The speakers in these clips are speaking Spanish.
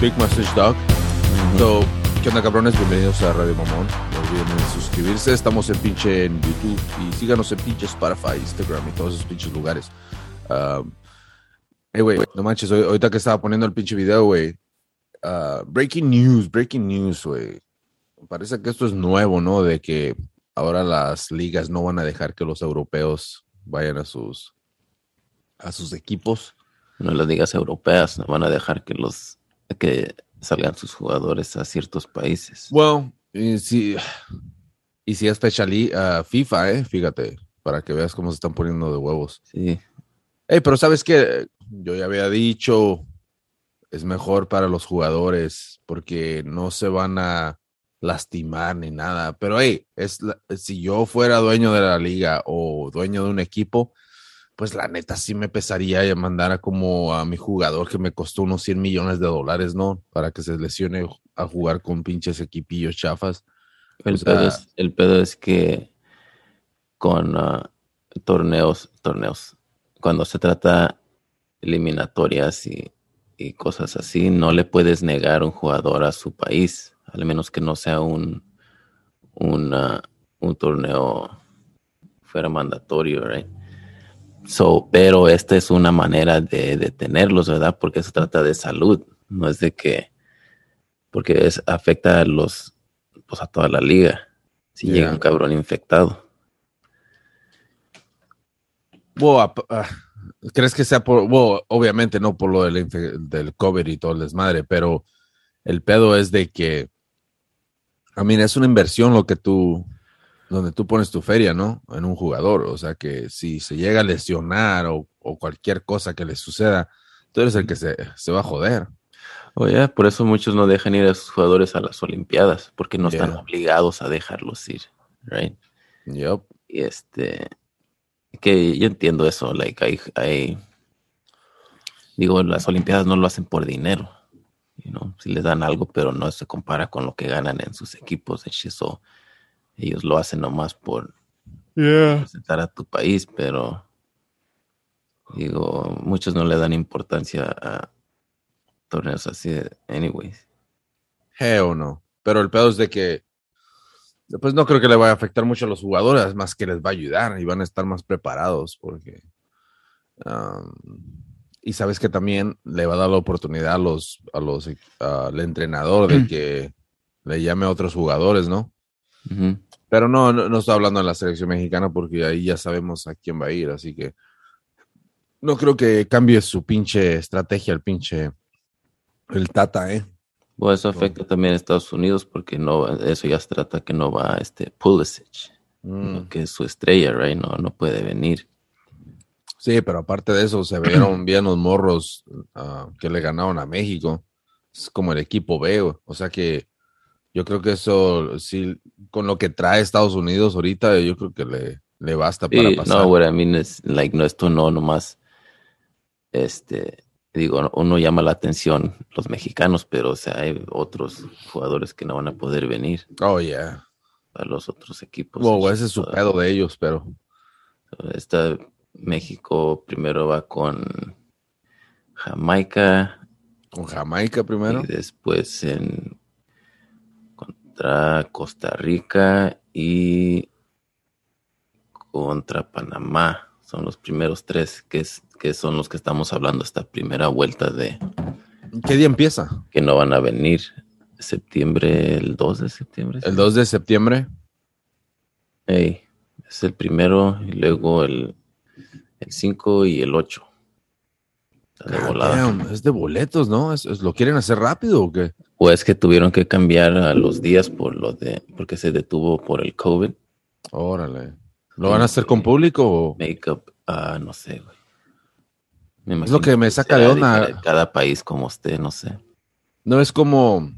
Big Message Dog. So, ¿qué onda, cabrones? Bienvenidos a Radio Mamón. No olviden suscribirse. Estamos en pinche en YouTube y síganos en pinche Spotify, Instagram y todos esos pinches lugares. Um, hey, güey, no manches, hoy- ahorita que estaba poniendo el pinche video, güey. uh, breaking news, breaking news, güey. Parece que esto es nuevo, ¿no? De que ahora las ligas no van a dejar que los europeos vayan a sus a sus equipos. No las ligas europeas no van a dejar que los que salgan sus jugadores a ciertos países. Bueno, y si, y si es fecha FIFA, eh, fíjate, para que veas cómo se están poniendo de huevos. Sí, Ey, pero sabes que yo ya había dicho, es mejor para los jugadores porque no se van a lastimar ni nada. Pero hey, es la- si yo fuera dueño de la liga o dueño de un equipo, pues la neta sí me pesaría mandar a como a mi jugador que me costó unos 100 millones de dólares, ¿no? Para que se lesione a jugar con pinches equipillos chafas. el, O sea- pedo, es, el pedo es que con ah, torneos, torneos, cuando se trata eliminatorias y, y cosas así, no le puedes negar un jugador a su país, al menos que no sea un, una- un torneo fuera mandatorio, right? So, pero esta es una manera de detenerlos, ¿verdad? Porque se trata de salud, no es de que, porque es, afecta a los, pues a toda la liga. Si llega un cabrón infectado. Ap- ah, ¿Crees que sea por, bueno, obviamente no por lo del, del COVID y todo el desmadre, pero el pedo es de que, a mí es una inversión lo que tú, donde tú pones tu feria, ¿no? En un jugador. O sea que si se llega a lesionar o, o cualquier cosa que le suceda, tú eres el que se, se va a joder. Oye, por eso muchos no dejan ir a sus jugadores a las Olimpiadas, porque no están obligados a dejarlos ir, right? Yup. Y este, que yo entiendo eso, like, hay, hay, digo, las Olimpiadas no lo hacen por dinero, you know, si les dan algo, pero no se compara con lo que ganan en sus equipos, and shit, so, ellos lo hacen nomás por representar a tu país, pero digo, muchos no le dan importancia a torneos así, anyways. Hell no. Pero el pedo es de que, pues no creo que le vaya a afectar mucho a los jugadores, más que les va a ayudar y van a estar más preparados porque... um, y sabes que también le va a dar la oportunidad a los, a los, al entrenador de que le llame a otros jugadores, ¿no? Pero no, no, no estoy hablando de la selección mexicana porque ahí ya sabemos a quién va a ir, así que no creo que cambie su pinche estrategia, el pinche, el Tata, ¿eh? Bueno, eso afecta también a Estados Unidos porque no, eso ya se trata que no va este Pulisic, Mm. que es su estrella, right? No, no puede venir. Sí, pero aparte de eso, se vieron bien los morros ah, que le ganaron a México. Es como el equipo B, o sea que yo creo que eso, sí, con lo que trae Estados Unidos ahorita, yo creo que le, le basta para Sí, pasar. no, what I mean is, like, no, esto no nomás, este, digo, uno llama la atención los mexicanos, pero, o sea, hay otros jugadores que no van a poder venir Oh, yeah. a los otros equipos. Wow, ese es su pedo de ellos, pero Está México primero va con Jamaica, con Jamaica primero. Y después en contra Costa Rica y contra Panamá. Son los primeros tres que, es, que son los que estamos hablando esta primera vuelta de ¿Qué día empieza? que no van a venir. Septiembre, el 2 de septiembre. El 2 de septiembre. Es el primero y luego el, el 5 y el 8. Está de damn, es de boletos, ¿no? ¿Es, es- lo quieren hacer rápido o qué? O es que tuvieron que cambiar a los días por lo de, porque se detuvo por el COVID. Órale. ¿Lo van a hacer con público o...? Makeup, ah, no sé, güey. Me Es lo que me saca de onda. Cada país como esté, no sé. No es como,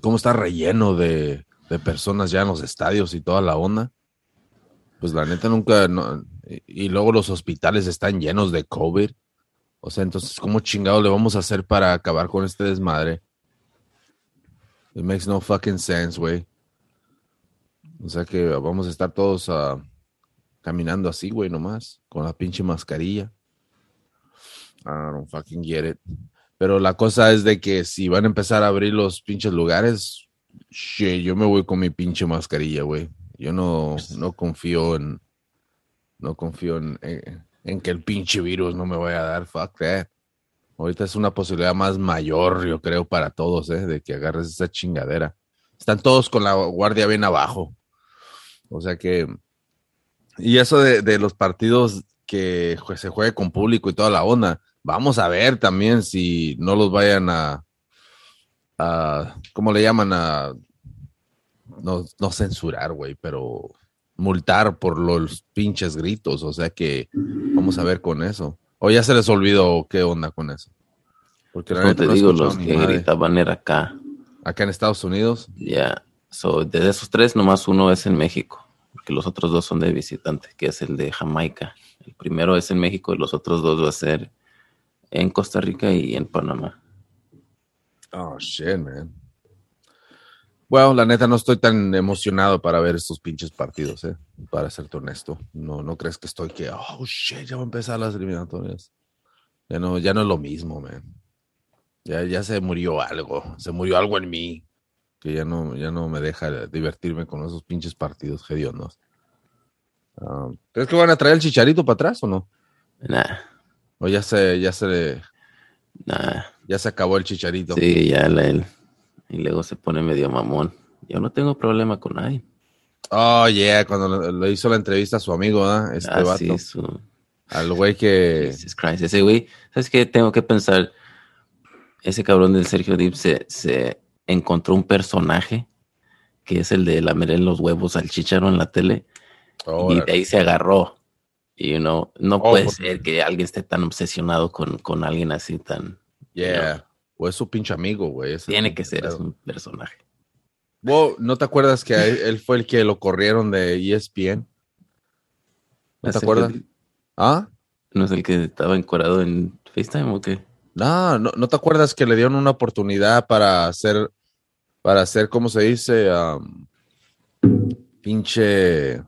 como está relleno de, de personas ya en los estadios y toda la onda. Pues la neta nunca, no- y, y luego los hospitales están llenos de COVID. O sea, entonces, ¿cómo chingado le vamos a hacer para acabar con este desmadre? It makes no fucking sense, güey. O sea que vamos a estar todos ah, caminando así, güey, nomás, con la pinche mascarilla. I don't fucking get it. Pero la cosa es de que si van a empezar a abrir los pinches lugares, shit, yo me voy con mi pinche mascarilla, güey. Yo no, no confío en, no confío en, en, en que el pinche virus no me vaya a dar, fuck that. Ahorita es una posibilidad más mayor, yo creo, para todos, ¿eh? de que agarres esa chingadera. Están todos con la guardia bien abajo. O sea que. Y eso de, los partidos que se juegue con público y toda la onda. Vamos a ver también si no los vayan a. a ¿Cómo le llaman? A. No, no censurar, güey, pero multar por los pinches gritos. O sea que vamos a ver con eso. O ya se les olvidó qué onda con eso. Porque la Como te no digo, los que madre. gritaban era acá. Acá en Estados Unidos. Ya. Yeah. So, de esos tres, nomás uno es en México. Porque los otros dos son de visitante, que es el de Jamaica. El primero es en México y los otros dos va a ser en Costa Rica y en Panamá. Oh, shit, man. Bueno, la neta no estoy tan emocionado para ver estos pinches partidos, eh, para serte honesto. No, no crees que estoy que, oh shit, ya va a empezar las eliminatorias. Ya no, ya no es lo mismo, man. Ya, ya se murió algo, se murió algo en mí que ya no, ya no me deja divertirme con esos pinches partidos hediondos. Uh, ¿Crees que van a traer el chicharito para atrás o no? Nah. O ya se, ya se, nah. ya se acabó el chicharito. Sí, ya la, y luego se pone medio mamón. Yo no tengo problema con nadie. Oh, yeah, cuando le hizo la entrevista a su amigo, ¿eh? Este ah, vato. Sí, su... Al güey que. Jesus Christ. Ese güey, ¿sabes qué? Tengo que pensar. Ese cabrón del Sergio Dip se, se encontró un personaje que es el de lamer en los huevos al chicharo en la tele. Oh, y de ahí se agarró. Y you know, no oh, puede ser que alguien esté tan obsesionado con, con alguien así tan. Yeah. You know, o es su pinche amigo, güey. Tiene que ser, es un personaje. Wow, ¿no te acuerdas que él fue el que lo corrieron de ESPN? ¿No te acuerdas? ¿Ah? ¿No es el que estaba encuadrado en FaceTime o qué? No, no, ¿no te acuerdas que le dieron una oportunidad para hacer, para hacer, ¿cómo se dice? Um, pinche...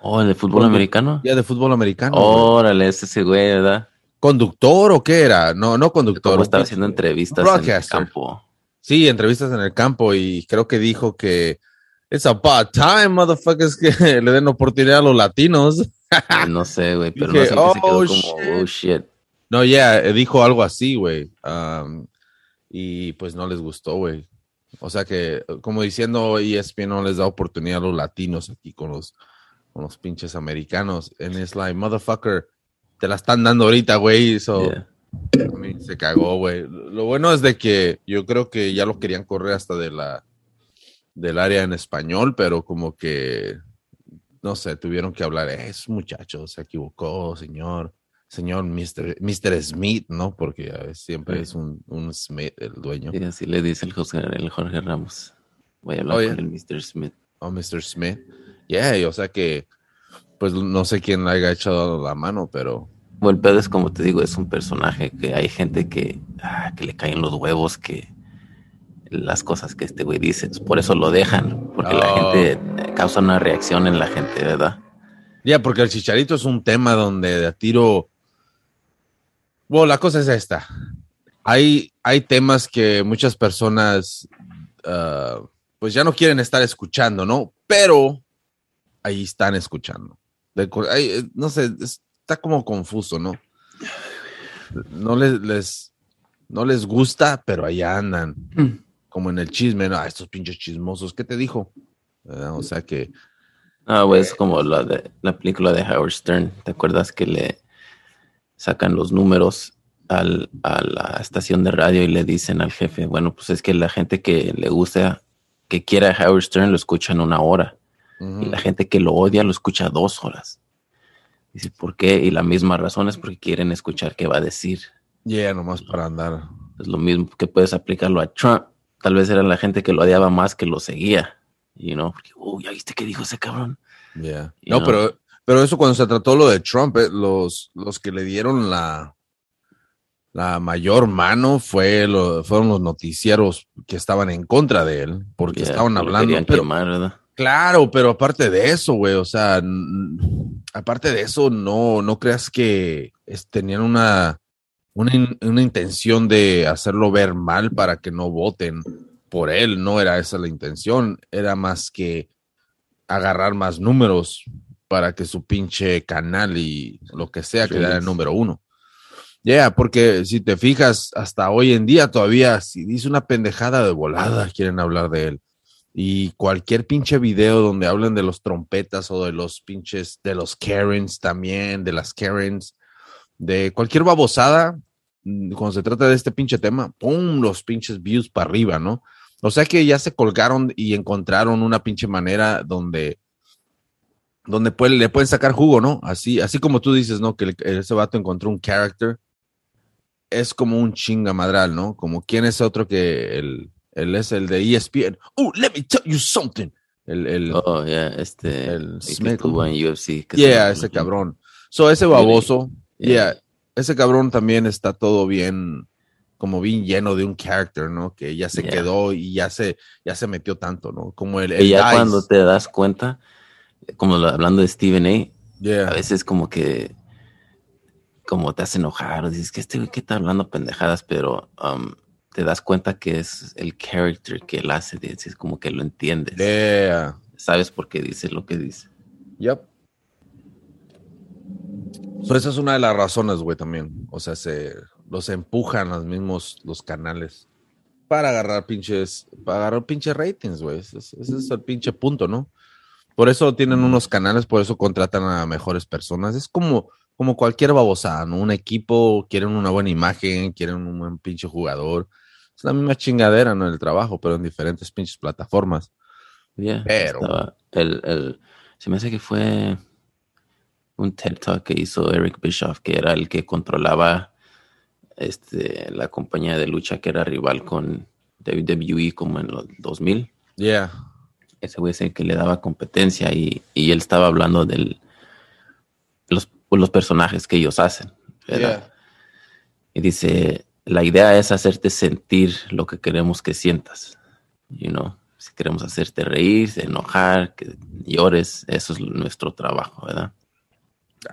Oh, ¿el de fútbol americano? Ya, de fútbol americano. Órale, ese güey, ¿verdad? ¿Conductor o qué era? No, no conductor. Como estaba haciendo entrevistas en el campo. Sí, entrevistas en el campo y creo que dijo que it's about time, motherfuckers, que le den oportunidad a los latinos. no sé, güey, pero Dije, no sé oh, se quedó como, shit. oh, shit. No, ya, yeah, dijo algo así, güey. Um, y pues no les gustó, güey. O sea que, como diciendo, ESPN no les da oportunidad a los latinos aquí con los, con los pinches americanos. And it's like, motherfucker, te la están dando ahorita, güey. So, yeah. se cagó, güey. Lo bueno es de que yo creo que ya lo querían correr hasta de la del área en español, pero como que no sé, tuvieron que hablar, es muchacho, se equivocó, señor, señor Mr. Mr. Smith, ¿no? Porque siempre sí. es un, un, Smith el dueño. Sí, así le dice el Jorge, el Jorge Ramos. Voy a hablar oh, yeah. con el Mr. Smith. Oh, Mr. Smith. Yeah, o sea que pues no sé quién le haya echado la mano, pero. Bueno, el pedo es como te digo, es un personaje que hay gente que, ah, que le caen los huevos, que las cosas que este güey dice, por eso lo dejan, porque oh. la gente causa una reacción en la gente, ¿verdad? Ya, yeah, porque el chicharito es un tema donde de a tiro. Bueno, la cosa es esta. Hay, hay temas que muchas personas uh, pues ya no quieren estar escuchando, ¿no? Pero ahí están escuchando. De, ay, no sé, está como confuso, ¿no? No les, les, no les gusta, pero ahí andan. Mm. Como en el chisme, ¿no? Ah, estos pinches chismosos, ¿qué te dijo? Uh, o sea que. Ah, pues eh, como la, de, la película de Howard Stern. ¿Te acuerdas que le sacan los números al, a la estación de radio y le dicen al jefe, bueno, pues es que la gente que le gusta, que quiera a Howard Stern, lo escuchan una hora. Uh -huh. Y la gente que lo odia lo escucha dos horas. Dice, ¿por qué? Y la misma razón es porque quieren escuchar qué va a decir. Ya, yeah, nomás para andar. Es lo mismo que puedes aplicarlo a Trump. Tal vez era la gente que lo odiaba más que lo seguía. You know? Porque, oh, ¿ya viste qué dijo ese cabrón? Yeah. No, know? pero, pero eso cuando se trató lo de Trump, eh, los, los que le dieron la, la mayor mano fue lo, fueron los noticieros que estaban en contra de él, porque yeah, estaban hablando. Pero, quemar, ¿verdad? Claro, pero aparte de eso, güey, o sea, aparte de eso, no, no creas que es, tenían una, una, in- una intención de hacerlo ver mal para que no voten por él. No era esa la intención. Era más que agarrar más números para que su pinche canal y lo que sea quedara en Ratings. número uno. Yeah, porque si te fijas, hasta hoy en día todavía, si dice una pendejada de volada, quieren hablar de él. Y cualquier pinche video donde hablen de los trompetas o de los pinches, de los Karens también, de las Karens, de cualquier babosada, mm, cuando se trata de este pinche tema, ¡pum! Los pinches views para arriba, ¿no? O sea que ya se colgaron y encontraron una pinche manera donde, donde puede- le pueden sacar jugo, ¿no? Así, así como tú dices, ¿no? Que el- ese vato encontró un character. Es como un chingamadral, ¿no? Como quién es otro que el, él es el de ESPN. Oh, let me tell you something. El, el, Oh, yeah, este. El el en UFC. que yeah, se- ese cabrón. So, ese baboso, Yeah. yeah, ese cabrón también está todo bien, como bien lleno de un character, ¿no? Que ya se Yeah. quedó y ya se, ya se metió tanto, ¿no? Como el, Y ya Dice. cuando te das cuenta, como lo- hablando de Stephen A., Yeah. a veces como que como te hace enojar, o dices que este güey que está hablando pendejadas, pero um, te das cuenta que es el character que él hace, dices como que lo entiendes, Yeah. sabes por qué dice lo que dice. Yep. So, esa es una de las razones, güey, también. O sea, se los empujan los mismos los canales para agarrar pinches, para agarrar pinches ratings, güey. Ese, es- ese es el pinche punto, ¿no? Por eso tienen unos canales, por eso contratan a mejores personas. Es como, como cualquier babosada, ¿no? Un equipo, quieren una buena imagen, quieren un buen pinche jugador. Es la misma chingadera, ¿no? El trabajo, pero en diferentes pinches plataformas. Yeah, Pero- estaba el, el, se me hace que fue un TED Talk que hizo Eric Bischoff, que era el que controlaba este, la compañía de lucha que era rival con WWE como en los 2000. Yeah. ese güey es el que le daba competencia y, y él estaba hablando de los, los personajes que ellos hacen. ¿verdad? Yeah. Y dice, la idea es hacerte sentir lo que queremos que sientas. You know, si queremos hacerte reír, enojar, que llores, eso es nuestro trabajo, ¿verdad?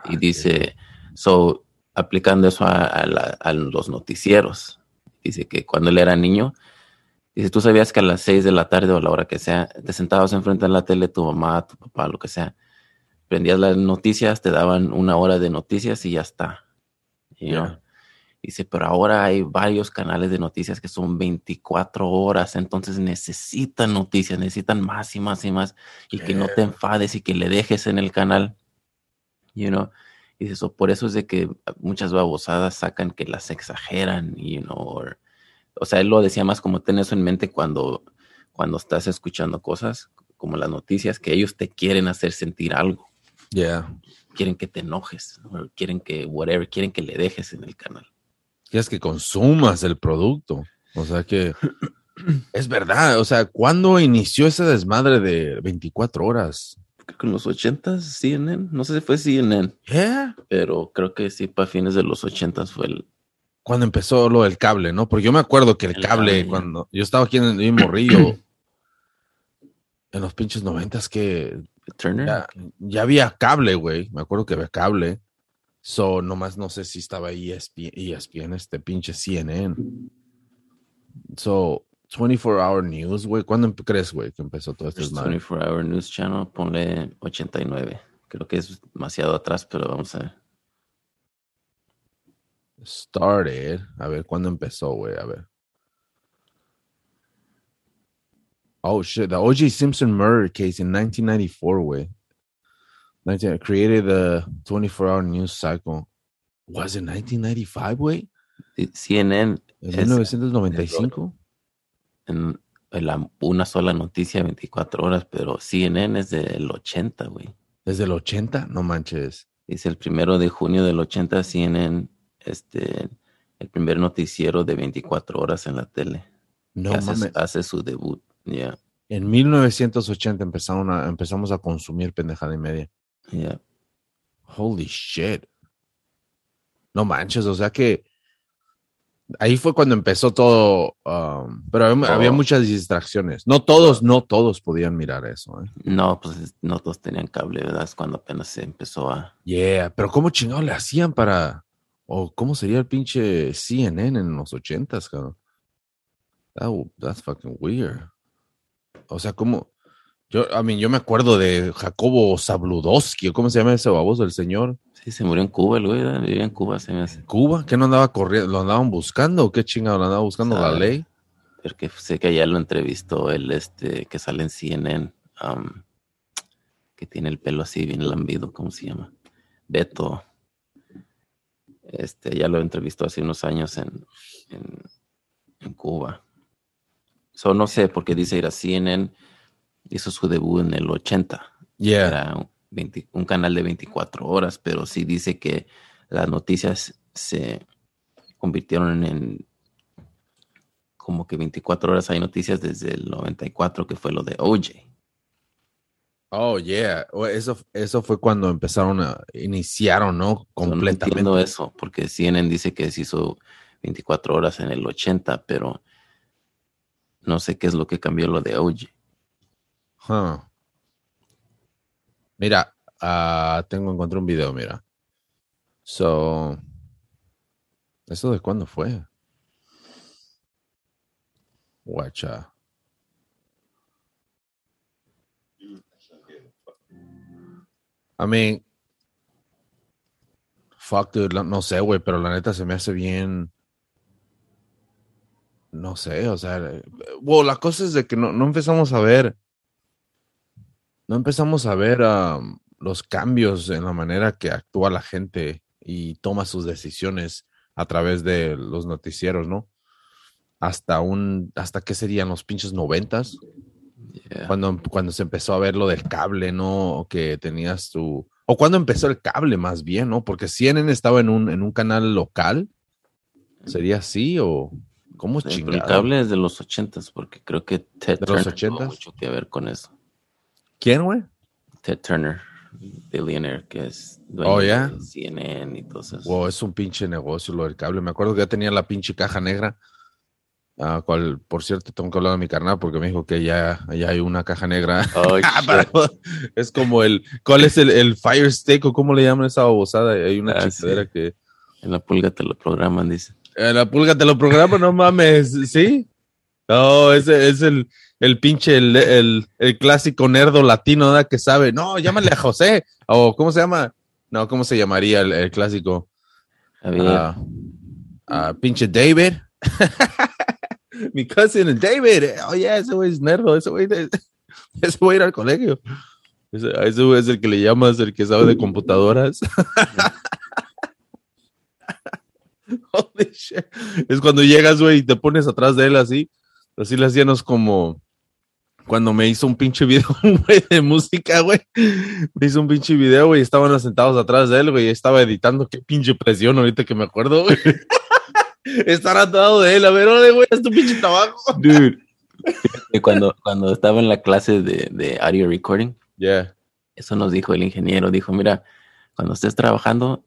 y dice, so, aplicando eso a, a la- a los noticieros, dice que cuando él era niño, dice, tú sabías que a las seis de la tarde o a la hora que sea, te sentabas enfrente de la tele, tu mamá, tu papá, lo que sea, prendías las noticias, te daban una hora de noticias y ya está. You know? Yeah. Dice, pero ahora hay varios canales de noticias que son 24 horas, entonces necesitan noticias, necesitan más y más y más, y que no te Yeah. enfades y que le dejes en el canal, you know. Y dice, so, por eso es de que muchas babosadas sacan que las exageran, you know, or- o sea, él lo decía más como ten eso en mente cuando, cuando estás escuchando cosas como las noticias, que ellos te quieren hacer sentir algo, Yeah. quieren que te enojes, quieren que, whatever, quieren que le dejes en el canal. Quieres que consumas el producto. O sea que es verdad. O sea, ¿cuándo inició ese desmadre de 24 horas? creo que en los 80s CNN, no sé si fue CNN, Yeah. pero creo que sí, para fines de los 80s fue el... Cuando empezó lo del cable, ¿no? Porque yo me acuerdo que el, El cable, cuando yo estaba aquí en el Morrillo, en los pinches noventas que Turner. ya, ya había cable, güey. Me acuerdo que había cable. So, nomás no sé si estaba E ESPN, ESPN este pinche CNN. So, 24 Hour News, güey. ¿Cuándo crees, güey, que empezó todo este First desmadre? 24 Hour News Channel, ponle 89. Creo que es demasiado atrás, pero vamos a ver. Started. A ver, ¿cuándo empezó, güey? A ver. Oh, shit. The O.J. Simpson murder case in 1994, güey. 19 created the 24-hour news cycle. Was it 1995, güey? CNN ¿En Es- 1995? en, en la- una sola noticia 24 horas, pero CNN es del 80, güey. ¿Desde el 80? No manches. Dice el primero de junio del 80, CNN, este, el primer noticiero de 24 horas en la tele. No hace, mames. hace su debut. Yeah, En 1980 empezaron a, empezamos a consumir pendejada y media. Yeah. Holy shit. No manches, o sea que ahí fue cuando empezó todo, um, pero había, había muchas distracciones. No todos, no todos podían mirar eso. ¿eh? No, pues es- no todos tenían cable, ¿verdad? Es cuando apenas se empezó a... Yeah, pero ¿cómo chingados le hacían para, o cómo sería el pinche CNN en los ochentas, cabrón. That, that's fucking weird. O sea, como yo, a mí, yo me acuerdo de Jacobo Zabludowski, ¿cómo se llama ese baboso, el señor? Sí, se murió en Cuba, el güey, vivía en Cuba, se me hace. ¿Cuba? ¿Qué no andaba corriendo? ¿Lo andaban buscando o qué chingado? ¿Lo andaba buscando la ley? Porque sé que ya lo entrevistó el este que sale en CNN, um, que tiene el pelo así bien lambido, ¿cómo se llama? Beto. Este, ya lo entrevistó hace unos años en, en, Cuba. So, no sé, porque dice ir a CNN, hizo su debut en el 80. Era un, canal de 24 horas, pero sí dice que las noticias se convirtieron en como que 24 horas hay noticias desde el 94 que fue lo de OJ. Oh, yeah. Eso, eso fue cuando empezaron a, iniciaron, ¿no? Completamente. No entiendo eso, porque CNN dice que se hizo 24 horas en el 80, pero no sé qué es lo que cambió lo de OJ. Mira, uh, tengo, encontré un video, mira. So, ¿eso de cuándo fue? Guacha. I mean, fuck, dude, no sé, güey, pero la neta se me hace bien. No sé, o sea, bueno, la cosa es de que no, empezamos a ver, no empezamos a ver um, los cambios en la manera que actúa la gente y toma sus decisiones a través de los noticieros, ¿no? Hasta un, hasta qué serían los pinches noventas, cuando, cuando se empezó a ver lo del cable, ¿no? Que tenías tu... O cuando empezó el cable más bien, ¿no? Porque CNN estaba en un, en un canal local. ¿Sería así o cómo es El cable es de los ochentas, porque creo que Ted Turner tuvo mucho que ver con eso. ¿Quién, güey? Ted Turner, billionaire, que es dueño oh, de CNN y todo eso. Wow, es un pinche negocio lo del cable. Me acuerdo que ya tenía la pinche caja negra Uh, cual, por cierto, tengo que hablar de mi carnal porque me dijo que ya, ya hay una caja negra. Oh, es como el, ¿cuál es el, el, Fire Stick o cómo le llaman esa babosada? Hay una ah, que... En la pulga te lo programan, dice. En la pulga te lo programan, no mames, ¿sí? No, ese es el, el pinche, el, el, el, clásico nerdo latino ¿verdad? que sabe, no, llámale a José, o ¿cómo se llama? No, ¿cómo se llamaría el, clásico? A uh, pinche David. mi cousin David, oh yeah, ese güey es nerdo, ese güey, ese güey ir al colegio. Ese, ese güey es el que le llamas, el que sabe de computadoras. Holy shit. Es cuando llegas, güey, y te pones atrás de él así. Así le hacíamos como cuando me hizo un pinche video, güey, de música, güey. Me hizo un pinche video, güey, y estaban sentados atrás de él, güey, estaba editando. Qué pinche presión ahorita que me acuerdo, güey. estar atado de él. A ver, oye, güey, es tu pinche trabajo. Dude. Cuando, cuando estaba en la clase de, de audio recording, yeah. eso nos dijo el ingeniero. Dijo, mira, cuando estés trabajando,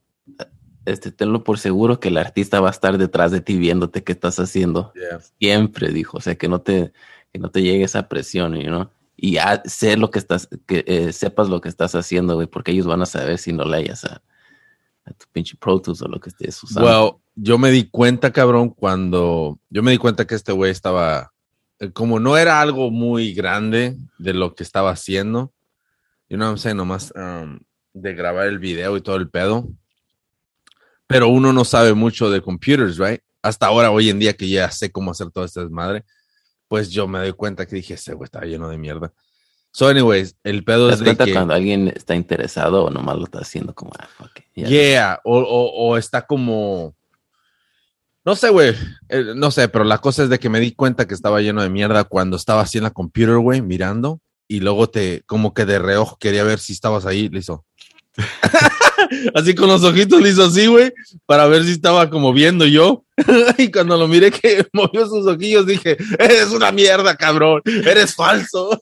este, tenlo por seguro que el artista va a estar detrás de ti viéndote qué estás haciendo. Siempre, dijo. O sea, que no te, que no te llegue esa presión, ¿no? Y sé lo que estás, que eh, sepas lo que estás haciendo, güey, porque ellos van a saber si no le hayas a, a tu pinche Pro Tools o lo que estés usando. Well, yo me di cuenta, cabrón, cuando yo me di cuenta que este güey estaba, eh, como no era algo muy grande de lo que estaba haciendo, yo no sé, nomás um, de grabar el video y todo el pedo, pero uno no sabe mucho de computers, right? Hasta ahora, hoy en día que ya sé cómo hacer todo esta desmadre, pues yo me doy cuenta que dije, ese güey estaba lleno de mierda. So, anyways, el pedo es de que... cuando alguien está interesado o nomás lo está haciendo como... Ah, yeah, o, o, está como... No sé, güey. Eh, no sé, pero la cosa es de que me di cuenta que estaba lleno de mierda cuando estaba así en la computer, güey, mirando. Y luego te, como que de reojo quería ver si estabas ahí, listo. así con los ojitos le hizo así, güey, para ver si estaba como viendo yo. y cuando lo miré que movió sus ojillos, dije, eres una mierda, cabrón, eres falso.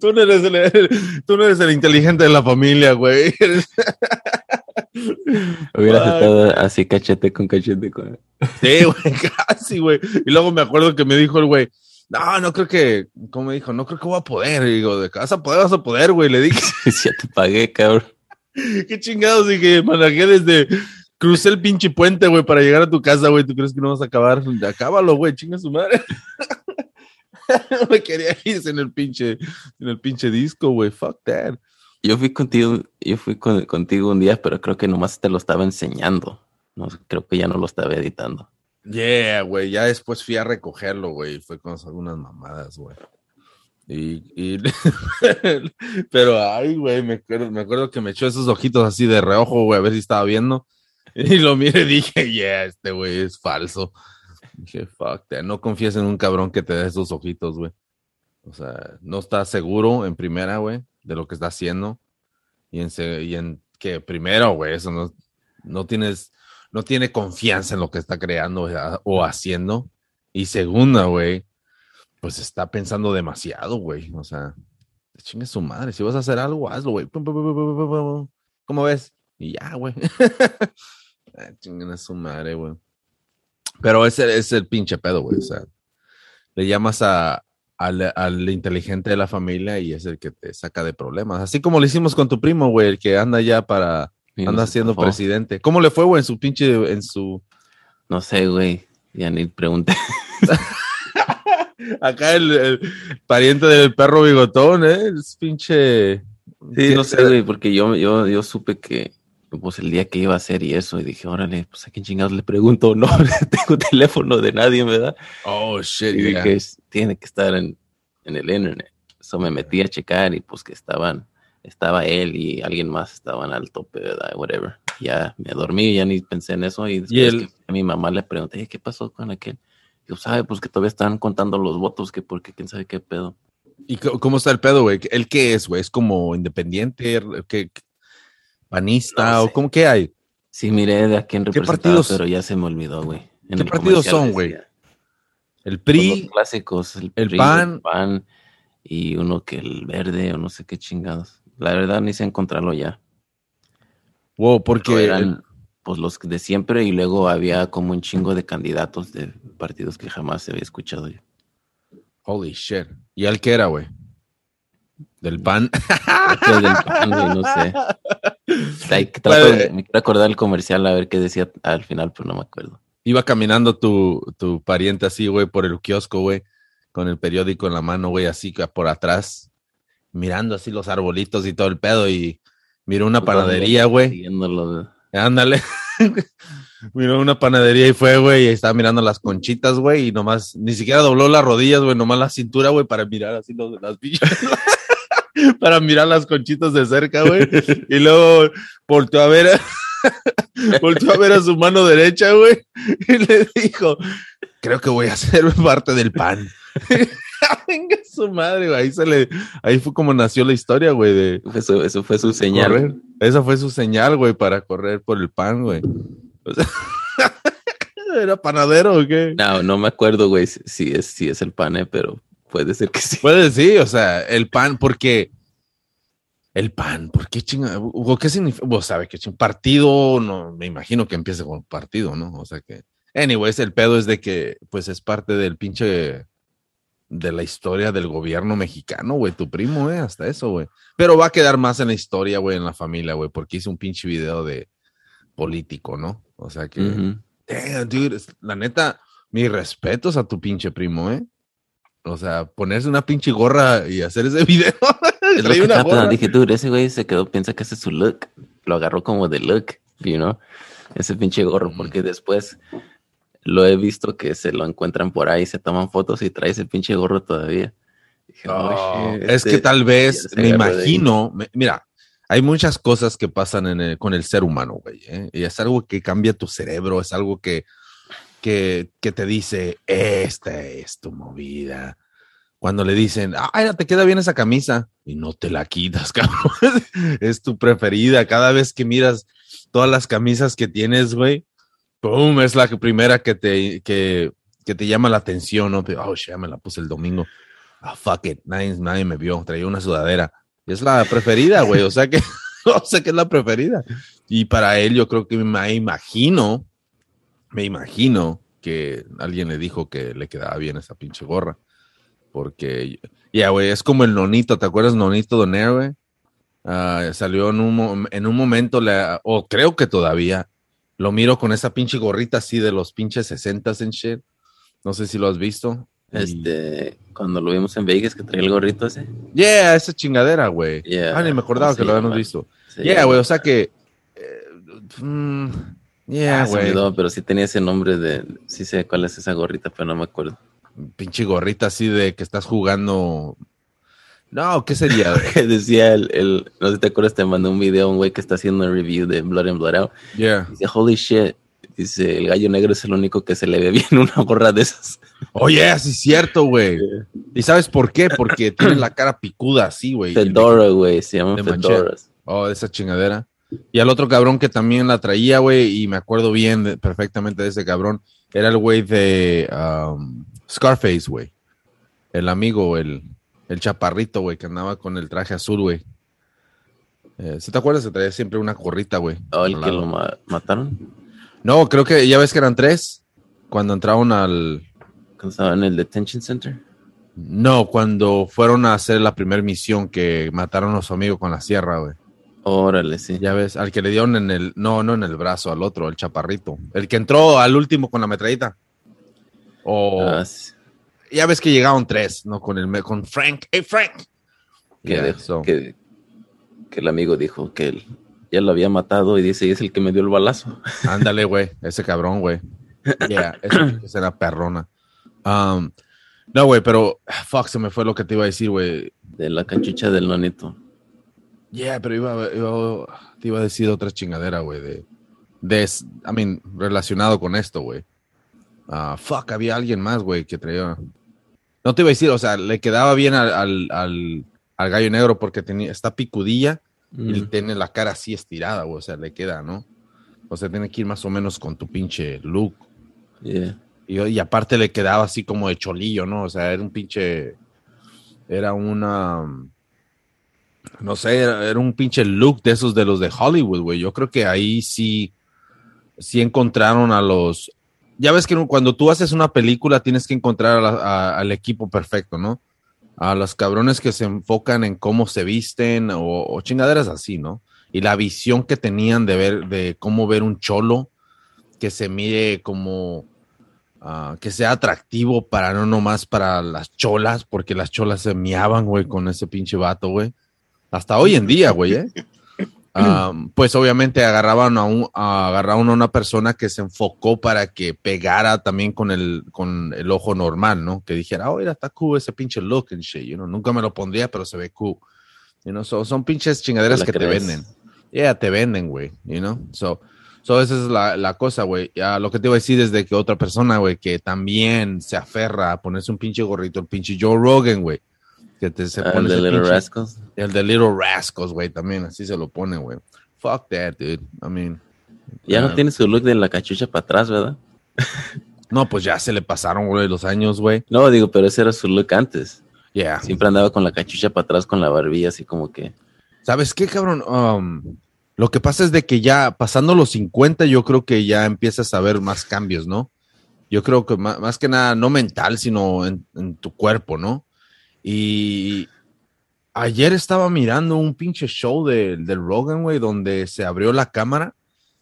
tú, no eres el, tú no eres el inteligente de la familia, güey. Hubieras estado así cachete con cachete con Sí, güey, casi, güey. Y luego me acuerdo que me dijo el güey, no, no creo que, ¿cómo me dijo? No creo que voy a poder. Y digo, de casa poder, vas a poder, güey. Le dije. ya te pagué, cabrón. Qué chingados, dije, manejé desde, Crucé el pinche puente, güey, para llegar a tu casa, güey. ¿Tú crees que no vas a acabar? Acábalo, güey, chinga su madre. no me quería ir en el pinche, en el pinche disco, güey. Fuck that. Yo fui contigo, yo fui contigo un día, pero creo que nomás te lo estaba enseñando. No, creo que ya no lo estaba editando. Yeah, güey. Ya después fui a recogerlo, güey. Fue con algunas mamadas, güey. Y, pero ay, güey, me acuerdo, me acuerdo que me echó esos ojitos así de reojo, güey, a ver si estaba viendo. Y lo miré y dije, yeah, este güey es falso. Dije, fuck, no confíes en un cabrón que te dé esos ojitos, güey. O sea, no estás seguro en primera, güey, de lo que está haciendo. Y en, y en que primero, güey, eso no, no tienes, no tiene confianza en lo que está creando o haciendo. Y segunda, güey, pues está pensando demasiado, güey. O sea, chingue su madre. Si vas a hacer algo, hazlo, güey. ¿Cómo ves? Y ya, güey. Ah, chinguen a su madre, güey. Pero ese es el pinche pedo, güey. O sea, le llamas a, al, inteligente de la familia y es el que te saca de problemas. Así como lo hicimos con tu primo, güey, el que anda ya para, anda siendo presidente. ¿Cómo le fue, güey, en su pinche, en su... No sé, güey, ya ni pregunté. Acá el, pariente del perro bigotón, ¿eh? Es pinche... Sí, no sé, güey, porque yo, yo, yo supe que, pues el día que iba a ser y eso, y dije, órale, pues a quién chingados le pregunto, no, tengo teléfono de nadie, ¿verdad? Oh, shit, Y dije, tiene que estar en, en el internet. Eso me metí a checar y pues que estaban, estaba él y alguien más estaban al tope, ¿verdad? Whatever. Ya me dormí, ya ni pensé en eso y después a mi mamá le pregunté, ¿qué pasó con aquel? Yo, sabe, pues que todavía están contando los votos, que porque quién sabe qué pedo. ¿Y cómo está el pedo, güey? ¿El qué es, güey? ¿Es como independiente? ¿Qué, panista? ¿O cómo qué hay? Sí, miré de a quién representaba, pero ya se me olvidó, güey. ¿Qué partidos son, güey? El PRI. los clásicos, el, PRI, PAN. el PAN y uno que el verde o no sé qué chingados. La verdad ni sé encontrarlo ya. Wow, porque eran pues los de siempre y luego había como un chingo de candidatos de partidos que jamás se había escuchado yo. Holy shit. ¿Y al qué era, güey? ¿Del pan? del pan, güey, no sé. trato de, me quiero acordar el comercial a ver qué decía al final, pero no me acuerdo. Iba caminando tu, tu pariente así, güey, por el kiosco, güey, con el periódico en la mano, güey, así por atrás, mirando así los arbolitos y todo el pedo y miró una panadería, güey. Ándale. Miró una panadería y fue, güey, y estaba mirando las conchitas, güey, y nomás, ni siquiera dobló las rodillas, güey, nomás la cintura, güey, para mirar así los, las villas. para mirar las conchitas de cerca, güey. Y luego volteó a ver, volteó a ver a su mano derecha, güey, y le dijo, creo que voy a ser parte del pan. Venga su madre, güey. Ahí se le, ahí fue como nació la historia, güey. De eso, eso fue su señal. Esa fue su señal, güey, para correr por el pan, güey. ¿Era panadero o qué? No, no me acuerdo, güey, si es, si es el pan, eh, pero puede ser que sí. Puede sí, o sea, el pan, porque el pan, ¿por qué chinga? ¿Qué significa? Vos sabes que partido, no, me imagino que empiece con partido, ¿no? O sea que, anyways, el pedo es de que, pues es parte del pinche de la historia del gobierno mexicano, güey, tu primo, güey, hasta eso, güey. Pero va a quedar más en la historia, güey, en la familia, güey, porque hizo un pinche video de político, ¿no? O sea que, dude, la neta, mis respetos a tu pinche primo, ¿eh? O sea, ponerse una pinche gorra y hacer ese video. que una Dije, dude, ese güey se quedó, piensa que ese es su look. Lo agarró como de look, you know? Ese pinche gorro, porque después lo he visto que se lo encuentran por ahí, se toman fotos y trae ese pinche gorro todavía. Oh, es que este tal vez, me imagino, mira, hay muchas cosas que pasan con el ser humano, güey, ¿eh? y es algo que cambia tu cerebro, es algo que, que, que te dice, esta es tu movida. Cuando le dicen, ay, te queda bien esa camisa, y no te la quitas, cabrón, es tu preferida. Cada vez que miras todas las camisas que tienes, güey, ¡Pum! Es la primera que te, que, que te llama la atención, ¿no? Oh, shit, me la puse el domingo. Ah, fuck it. Nadie, nadie me vio. Traía una sudadera. Es la preferida, güey. O sea que, no sé que es la preferida. Y para él, yo creo que me imagino, me imagino que alguien le dijo que le quedaba bien esa pinche gorra. Porque, ya, güey, es como el nonito. ¿Te acuerdas, nonito Donaire, güey? Ah, salió en un, en un momento, o creo que todavía, lo miro con esa pinche gorrita así de los pinches 60 en shit. No sé si lo has visto. Y- Este, cuando lo vimos en Vegas que traía el gorrito ese. Yeah, esa chingadera, güey. Yeah, ah, ni me acordaba ¿cómo que lo habíamos visto. Yeah, güey, o sea que. eh, mm, yeah, Ah, güey. olvidó, pero sí tenía ese nombre de. Sí sé cuál es esa gorrita, pero no me acuerdo. Pinche gorrita así de que estás jugando. No, ¿qué sería? decía el, el. No sé si te acuerdas, te mandé un video a un güey que está haciendo un review de Blood and Blood Out. yeah. Dice, holy shit. Dice, el gallo negro es el único que se le ve bien una gorra de esas. Oye, sí es cierto, güey. ¿Y sabes por qué? Porque tiene la cara picuda así, güey. Fedora, güey. Se llaman. Fedoras. Oh, esa chingadera. Y al otro cabrón que también la traía, güey, y me acuerdo bien de- perfectamente de ese cabrón, era el güey de um, Scarface, güey. El amigo, el, el chaparrito, güey, que andaba con el traje azul, güey. Eh, ¿sí te acuerdas? Se traía siempre una gorrita, güey. Oh, el al que lo ma- mataron. No, creo que ya ves que eran tres. Cuando entraron al... Cuando estaba en el detention center. No, cuando fueron a hacer la primera misión que mataron a su amigo con la sierra, güey. Órale, sí. Ya ves, al que le dieron en el, no, no en el brazo, al otro, el chaparrito. El que entró al último con la metralleta. O Ah, sí. Ya ves que llegaron tres, ¿no? Con el con Frank. ¡Hey, Frank! que, Yeah, dejó- so- que, que el amigo dijo que él ya lo había matado y dice, y es el que me dio el balazo. Ándale, güey, ese cabrón, güey. Yeah, esa, era perrona. Um, no, güey, pero fuck, se me fue lo que te iba a decir, güey. De la cachucha del nonito. Yeah, pero iba, iba- te iba a decir otra chingadera, güey, de, de, I mean, relacionado con esto, güey. Ah, fuck, había alguien más, güey, que traía. No te iba a decir, o sea, le quedaba bien al, al, al, al gallo negro porque tenía, está picudilla y Mm. tiene la cara así estirada, güey, o sea, le queda, ¿no? O sea, tiene que ir más o menos con tu pinche look. Yeah. Y, y aparte le quedaba así como de cholillo, ¿no? O sea, era un pinche. Era una. No sé, era, era un pinche look de esos de los de Hollywood, güey. Yo creo que ahí sí. Sí encontraron a los. Ya ves que cuando tú haces una película tienes que encontrar a la- a- al equipo perfecto, ¿no? A los cabrones que se enfocan en cómo se visten o, o chingaderas así, ¿no? Y la visión que tenían de ver, de cómo ver un cholo que se mire como ah, que sea atractivo para no nomás para las cholas, porque las cholas se miaban, güey, con ese pinche vato, güey. Hasta hoy en día, güey, ¿eh? Ah, pues obviamente agarraban a, un, a- agarraron a una persona que se enfocó para que pegara también con el, con el ojo normal, ¿no? Que dijera, oh, mira, está cool ese pinche look and shit, you know? Nunca me lo pondría, pero se ve cool. You know? So, son pinches chingaderas que te venden. Yeah, te venden, güey, you know? So, so esa es la, la cosa, güey. Ya lo que te iba a decir es de que otra persona, güey, que también se aferra a ponerse un pinche gorrito, el pinche Joe Rogan, güey. Que te, se Ah, pone el de Little Rascals. el de Little Rascals, güey, también así se lo pone, güey. Fuck that, dude. I mean, Ya Ah. no tiene su look de la cachucha para atrás, ¿verdad? no, pues ya se le pasaron, güey, los años, güey. No, digo, pero ese era su look antes. Yeah. Siempre andaba con la cachucha para atrás, con la barbilla, así como que. ¿Sabes qué, cabrón? Um, lo que pasa es de que ya pasando los 50, yo creo que ya empiezas a ver más cambios, ¿no? Yo creo que más, que nada, no mental, sino en, en tu cuerpo, ¿no? Y ayer estaba mirando un pinche show de- del Rogan, güey, donde se abrió la cámara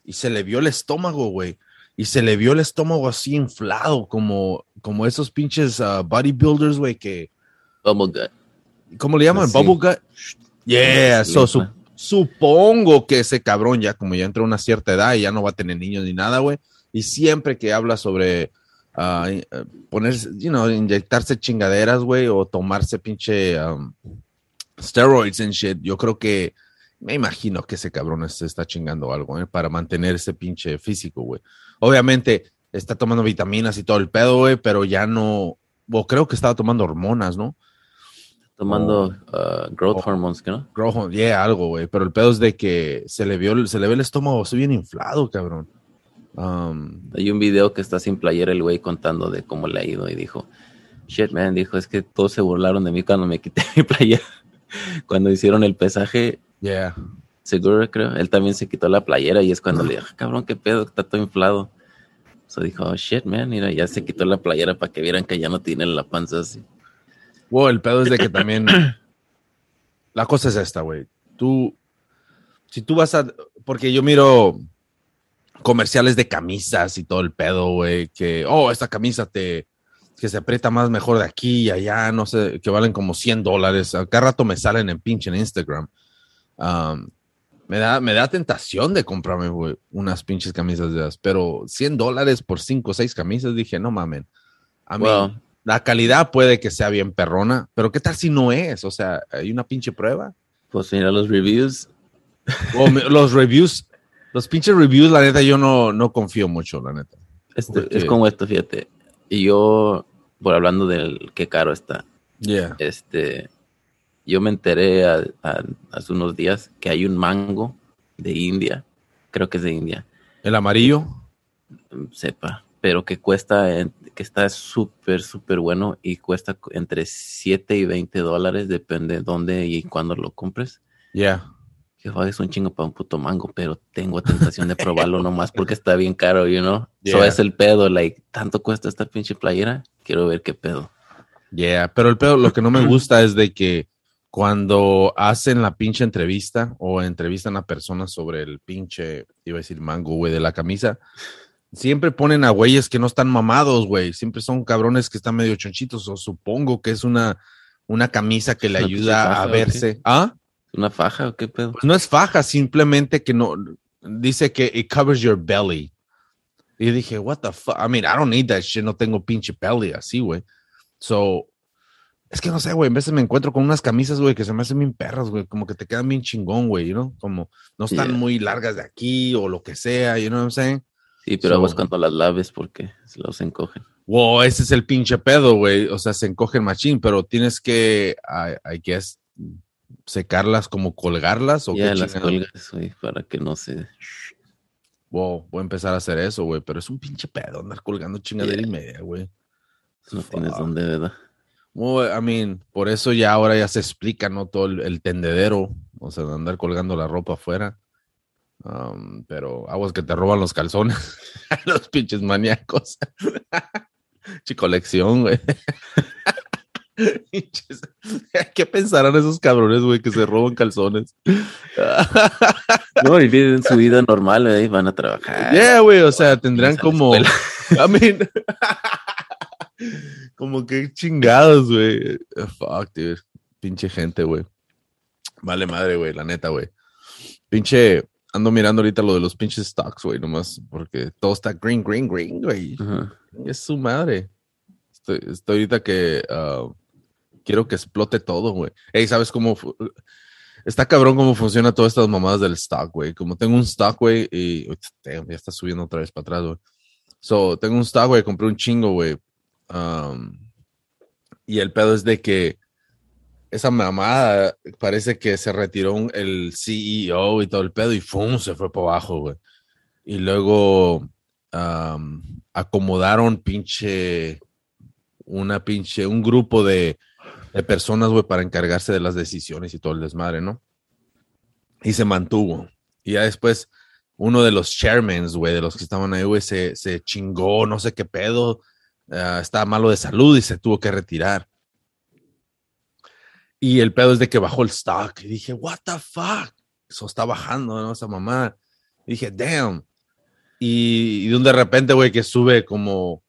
y se le vio el estómago, güey. Y se le vio el estómago así inflado, como, como esos pinches ah, bodybuilders, güey, que, Bubble gut. ¿cómo le llaman? Así. Bubble gut. Yeah, so, su- supongo que ese cabrón ya como ya entró a una cierta edad y ya no va a tener niños ni nada, güey. Y siempre que habla sobre eh, ponerse, you know, inyectarse chingaderas, güey, o tomarse pinche um, steroids and shit, yo creo que me imagino que ese cabrón se está chingando algo, ¿eh? Para mantener ese pinche físico, güey. Obviamente está tomando vitaminas y todo el pedo, güey, pero ya no, o creo que estaba tomando hormonas, ¿no? Tomando uh, growth Oh. hormones, ¿que no? Rojo, yeah, algo, güey. Pero el pedo es de que se le vio, se le ve el estómago así bien inflado, cabrón. Um, Hay un video que está sin playera el güey contando de cómo le ha ido y dijo, shit man, dijo, es que todos se burlaron de mí cuando me quité mi playera. Cuando hicieron el pesaje, yeah. seguro creo, él también se quitó la playera y es cuando le dije, cabrón, qué pedo, está todo inflado. So dijo, oh shit man, mira, ya se quitó la playera para que vieran que ya no tiene la panza así. Wow, el pedo es de que también. la cosa es esta, güey. Tú. Si tú vas a. Porque yo miro. Comerciales de camisas y todo el pedo, güey, que, oh, esta camisa te, que se aprieta más mejor de aquí y allá, no sé, que valen como 100 dólares. Cada rato me salen en pinche en Instagram. Um, me da, me da tentación de comprarme, güey, unas pinches camisas de esas, pero 100 dólares por 5 o 6 camisas, dije, no mamen. A mí, Well. la calidad puede que sea bien perrona, pero ¿qué tal si no es? O sea, hay una pinche prueba. Pues mira los reviews. O los reviews, los pinches reviews, la neta, yo no, no confío mucho, la neta. Este, Porque- es como esto, fíjate. Y yo, por hablando del qué caro está, Yeah. este, yo me enteré a- a- hace unos días que hay un mango de India, creo que es de India, El amarillo. sepa, pero que cuesta, que está súper, súper bueno y cuesta cu- entre 7 y 20 dólares, depende de dónde y cuándo lo compres. Yeah. Que joder, es un chingo para un puto mango, pero tengo tentación de probarlo nomás porque está bien caro, you know? Eso Yeah. es el pedo, like, tanto cuesta esta pinche playera, quiero ver qué pedo. Yeah, pero el pedo, lo que no me gusta es de que cuando hacen la pinche entrevista o entrevistan a personas sobre el pinche, iba a decir mango, güey, de la camisa, siempre ponen a güeyes que no están mamados, güey. Siempre son cabrones que están medio chonchitos o supongo que es una, una camisa que le ¿Una pinche ayuda a verse. ¿Ah? ¿Una faja o qué pedo? Pues no es faja, simplemente que no, dice que it covers your belly. Y dije, what the fuck? I mean, I don't need that shit, no tengo pinche belly así, güey. So, es que no sé, güey, en veces me encuentro con unas camisas, güey, que se me hacen bien perras, güey, como que te quedan bien chingón, güey, ¿no? Como no están Yeah. muy largas de aquí o lo que sea, you know what I'm saying? Sí, pero So- aguas cuando las laves porque se los encogen. Wow, ese es el pinche pedo, güey. O sea, se encogen machín, pero tienes que, I, I guess, secarlas como colgarlas o Ya qué las colgas, güey, para que no se... Wow, voy a empezar a hacer eso, güey, pero es un pinche pedo andar colgando chingadera y media, güey. No tienes dónde, ¿verdad? Well, I mean, por eso ya ahora ya se explica, ¿no? Todo el, el tendedero, o sea, de andar colgando la ropa afuera. Um, pero aguas que te roban los calzones, los pinches maníacos. Chi colección, güey. ¿Qué pensarán esos cabrones, güey, que se roban calzones? No, y viven su vida normal, güey, van a trabajar. Yeah, güey, o sea, tendrán como. I mean, como que chingados, güey. Fuck, dude. Pinche gente, güey. Vale madre, güey, la neta, güey. Pinche. Ando mirando ahorita lo de los pinches stocks, güey, nomás porque todo está green, green, green, güey. Es su madre. Estoy, estoy ahorita que ah, quiero que explote todo, güey. Ey, ¿sabes cómo? Está cabrón cómo funciona todas estas mamadas del stock, güey. Como tengo un stock, güey, y ya está subiendo otra vez para atrás, güey. So, tengo un stock, güey, compré un chingo, güey. Y el pedo es de que esa mamada parece que se retiró un- el CEO y todo el pedo y ¡fum! se fue para abajo, güey. Y luego acomodaron pinche una pinche, un grupo de, de personas, güey, para encargarse de las decisiones y todo el desmadre, ¿no? Y se mantuvo. Y ya después, uno de los chairmans, güey, de los que estaban ahí, güey, se, chingó, no sé qué pedo, ah, estaba malo de salud y se tuvo que retirar. Y el pedo es de que bajó el stock. Y dije, what the fuck? Eso está bajando, ¿no? Esa mamá. Y dije, damn. Y, y de repente, güey, que sube como,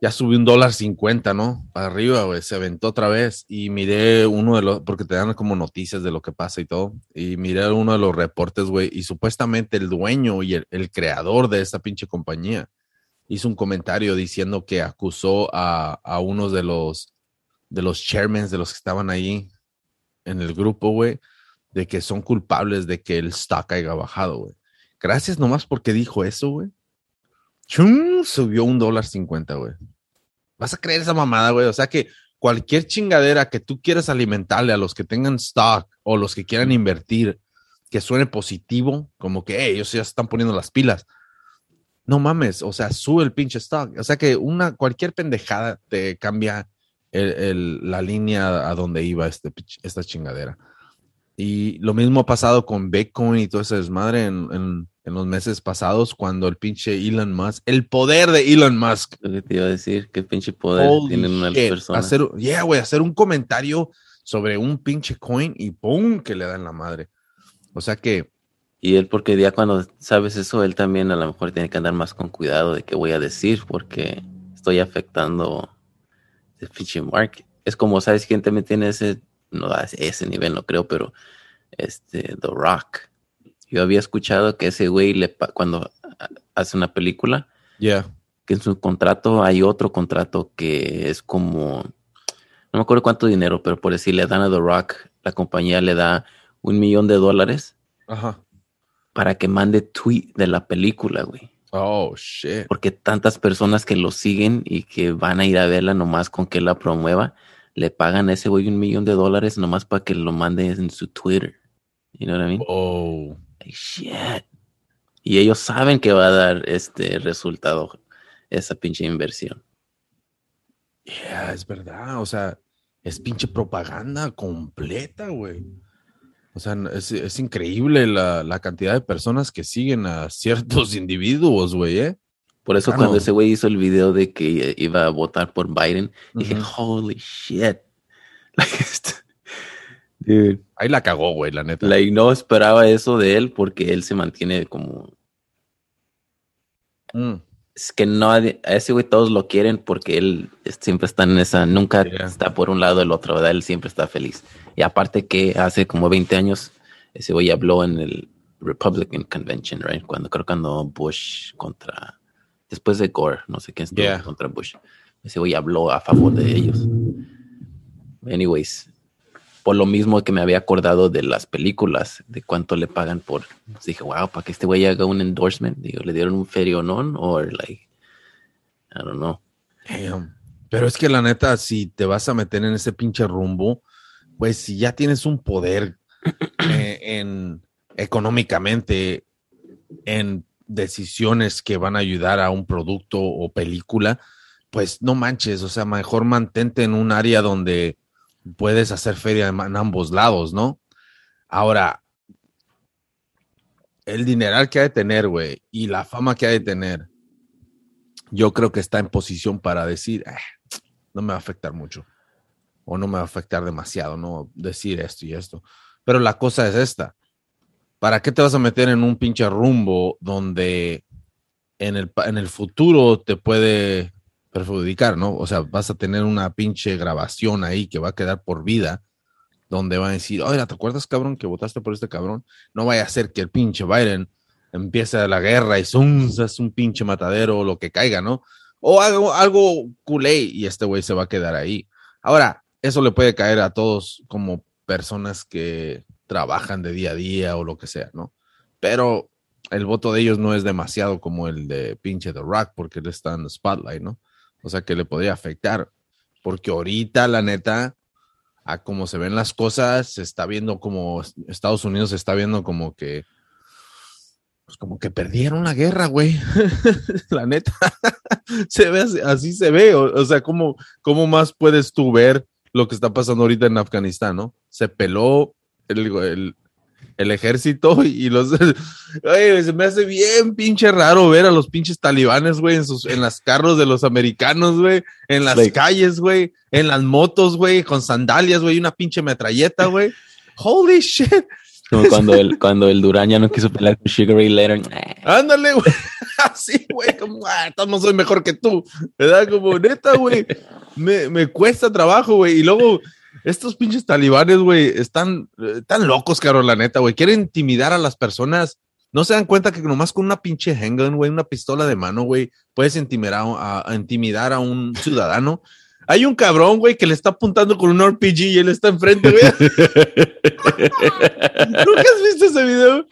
ya subió un dólar cincuenta, ¿no? Para arriba, güey, se aventó otra vez. Y miré uno de los, porque te dan como noticias de lo que pasa y todo. Y miré uno de los reportes, güey, y supuestamente el dueño y el, el creador de esta pinche compañía hizo un comentario diciendo que acusó a, a unos de los, de los chairmans de los que estaban ahí en el grupo, güey, de que son culpables de que el stock haya bajado, güey. Gracias nomás porque dijo eso, güey. Chum, subió un dólar cincuenta, güey. ¿Vas a creer esa mamada, güey? O sea que cualquier chingadera que tú quieras alimentarle a los que tengan stock o los que quieran invertir, que suene positivo, como que "Hey, ellos ya están poniendo las pilas. No mames, o sea, sube el pinche stock. O sea que una, cualquier pendejada te cambia la línea a donde iba este, esta chingadera. Y lo mismo ha pasado con Bitcoin y todo ese desmadre en- en los meses pasados cuando el pinche Elon Musk, el poder de Elon Musk, Lo que te iba a decir, qué pinche poder Holy tienen unas shit, personas. Hacer, yeah, güey, hacer un comentario sobre un pinche coin y ¡pum! que le dan la madre. O sea que Y él, porque ya cuando sabes eso, él también a lo mejor tiene que andar más con cuidado de qué voy a decir, porque estoy afectando el pinche mark. Es como, ¿sabes quién también tiene ese, no ese nivel, no creo, pero este, The Rock. Yo había escuchado que ese güey, le, cuando hace una película, ya que en su contrato hay otro contrato que es como, no me acuerdo cuánto dinero, pero por decir, le dan a The Rock, la compañía le da un millón de dólares Ajá. para que mande tweet de la película, güey. Oh, shit. Porque tantas personas que lo siguen y que van a ir a verla nomás con que la promueva, le pagan a ese güey un millón de dólares nomás para que lo mande en su Twitter. You know what I mean? Oh. Like, shit. Y ellos saben que va a dar este resultado esa pinche inversión. Yeah, es verdad. O sea, es pinche propaganda completa, güey. O sea, es, es increíble la, la, cantidad de personas que siguen a ciertos individuos, güey, ¿eh? Por eso cuando ese güey hizo el video de que iba a votar por Biden, uh -huh. dije, holy shit. Dude. Ahí la cagó, güey, la neta. Like, no esperaba eso de él porque él se mantiene como... Mm. Es que no, a ese güey todos lo quieren porque él siempre está en esa, nunca Yeah. está por un lado o el otro, ¿verdad? Él siempre está feliz. Y aparte que hace como 20 años, ese güey habló en el Republican Convention, right? Cuando creo cuando Bush contra, después de Gore, no sé quién estuvo Yeah. contra Bush. Ese güey habló a favor de ellos. Anyways, lo mismo que me había acordado de las películas, de cuánto le pagan por. pues dije, wow, para que este güey haga un endorsement, digo, le dieron un ferionón o like, I don't know. Damn. Pero es que la neta, si te vas a meter en ese pinche rumbo, pues si ya tienes un poder eh, en económicamente en decisiones que van a ayudar a un producto o película, pues no manches, o sea, mejor mantente en un área donde puedes hacer feria en ambos lados, ¿no? Ahora, el dineral que ha de tener, güey, y la fama que ha de tener, yo creo que está en posición para decir, "Ah, no me va a afectar mucho, o no me va a afectar demasiado, no decir esto y esto. Pero la cosa es esta, ¿para qué te vas a meter en un pinche rumbo donde en el, en el futuro te puede perjudicar, ¿no? O sea, vas a tener una pinche grabación ahí que va a quedar por vida, donde van a decir, oye, ¿te acuerdas, cabrón, que votaste por este cabrón? No vaya a ser que el pinche Biden empiece la guerra y zoom, es un pinche matadero o lo que caiga, ¿no? O algo, algo culé y este güey se va a quedar ahí. Ahora, eso le puede caer a todos como personas que trabajan de día a día o lo que sea, ¿no? Pero el voto de ellos no es demasiado como el de pinche The Rock porque él está en spotlight, ¿no? O sea que le podría afectar. Porque ahorita, la neta, a como se ven las cosas, se está viendo como Estados Unidos se está viendo como que pues como que perdieron la guerra, güey. la neta. se ve así, así se ve. O, o sea, ¿cómo, ¿cómo más puedes tú ver lo que está pasando ahorita en Afganistán, no? Se peló el, el, el ejército y los... Oye, se me hace bien pinche raro ver a los pinches talibanes, güey, en, sus, en las carros de los americanos, güey, en las Like- calles, güey, en las motos, güey, con sandalias, güey, y una pinche metralleta, güey. Holy shit. Como cuando el, cuando el Durán ya no quiso pelear con Sugar Ray Leonard. Ándale, güey. Así, güey, como, ah, no soy mejor que tú. ¿Verdad? Como, neta, güey. Me, me cuesta trabajo, güey. Y luego, estos pinches talibanes, güey, están eh, tan locos, caro, la neta, güey. Quieren intimidar a las personas. No se dan cuenta que nomás con una pinche handgun, güey, una pistola de mano, güey, puedes intimidar a, intimidar a un ciudadano. Hay un cabrón, güey, que le está apuntando con un RPG y él está enfrente, güey. ¿Nunca has visto ese video?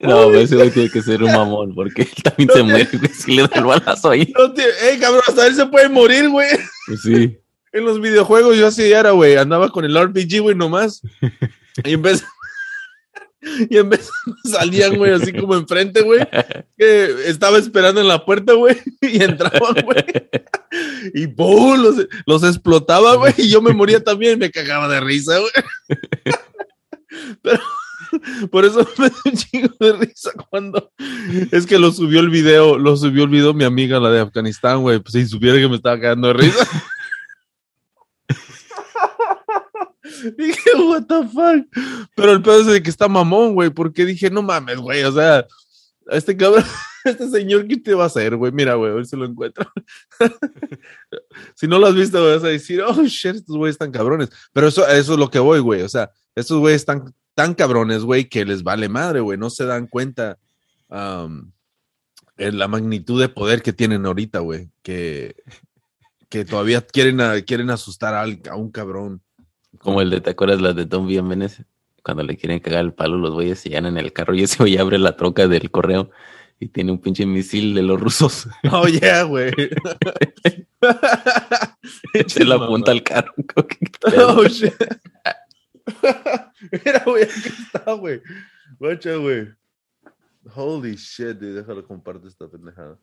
No, pero ese güey tiene que ser un mamón porque él también se muere güey, si le da el balazo ahí. No tiene- Ey, cabrón, hasta él se puede morir, güey. Pues sí. En los videojuegos yo así era, güey. Andaba con el RPG, güey, nomás. Y en vez... Y en vez salían, güey, así como enfrente, güey. Que estaba esperando en la puerta, güey. Y entraban, güey. Y ¡pum! Los, los explotaba, güey. Y yo me moría también. Me cagaba de risa, güey. Pero por eso me da un chingo de risa cuando... Es que lo subió el video, lo subió el video mi amiga, la de Afganistán, güey. Pues si supiera que me estaba cagando de risa. dije, what the fuck. Pero el pedo es de que está mamón, güey, porque dije, no mames, güey, o sea, este cabrón, este señor, ¿qué te va a hacer, güey? Mira, güey, a ver si lo encuentro. si no lo has visto, vas a decir, oh, shit, estos güeyes están cabrones. Pero eso, eso es lo que voy, güey, o sea, estos güeyes están tan cabrones, güey, que les vale madre, güey, no se dan cuenta en la magnitud de poder que tienen ahorita, güey, que, que todavía quieren, quieren asustar a, a un cabrón. Como el de, ¿te acuerdas las de Don Vienes? Cuando le quieren cagar el palo, los güeyes se llenan en el carro y ese güey abre la troca del correo y tiene un pinche misil de los rusos. Oh, yeah, güey. se la apunta al carro. oh, shit. Mira, güey, aquí está, güey. Guacha, güey. Holy shit, dude. Déjalo compartir esta pendejada.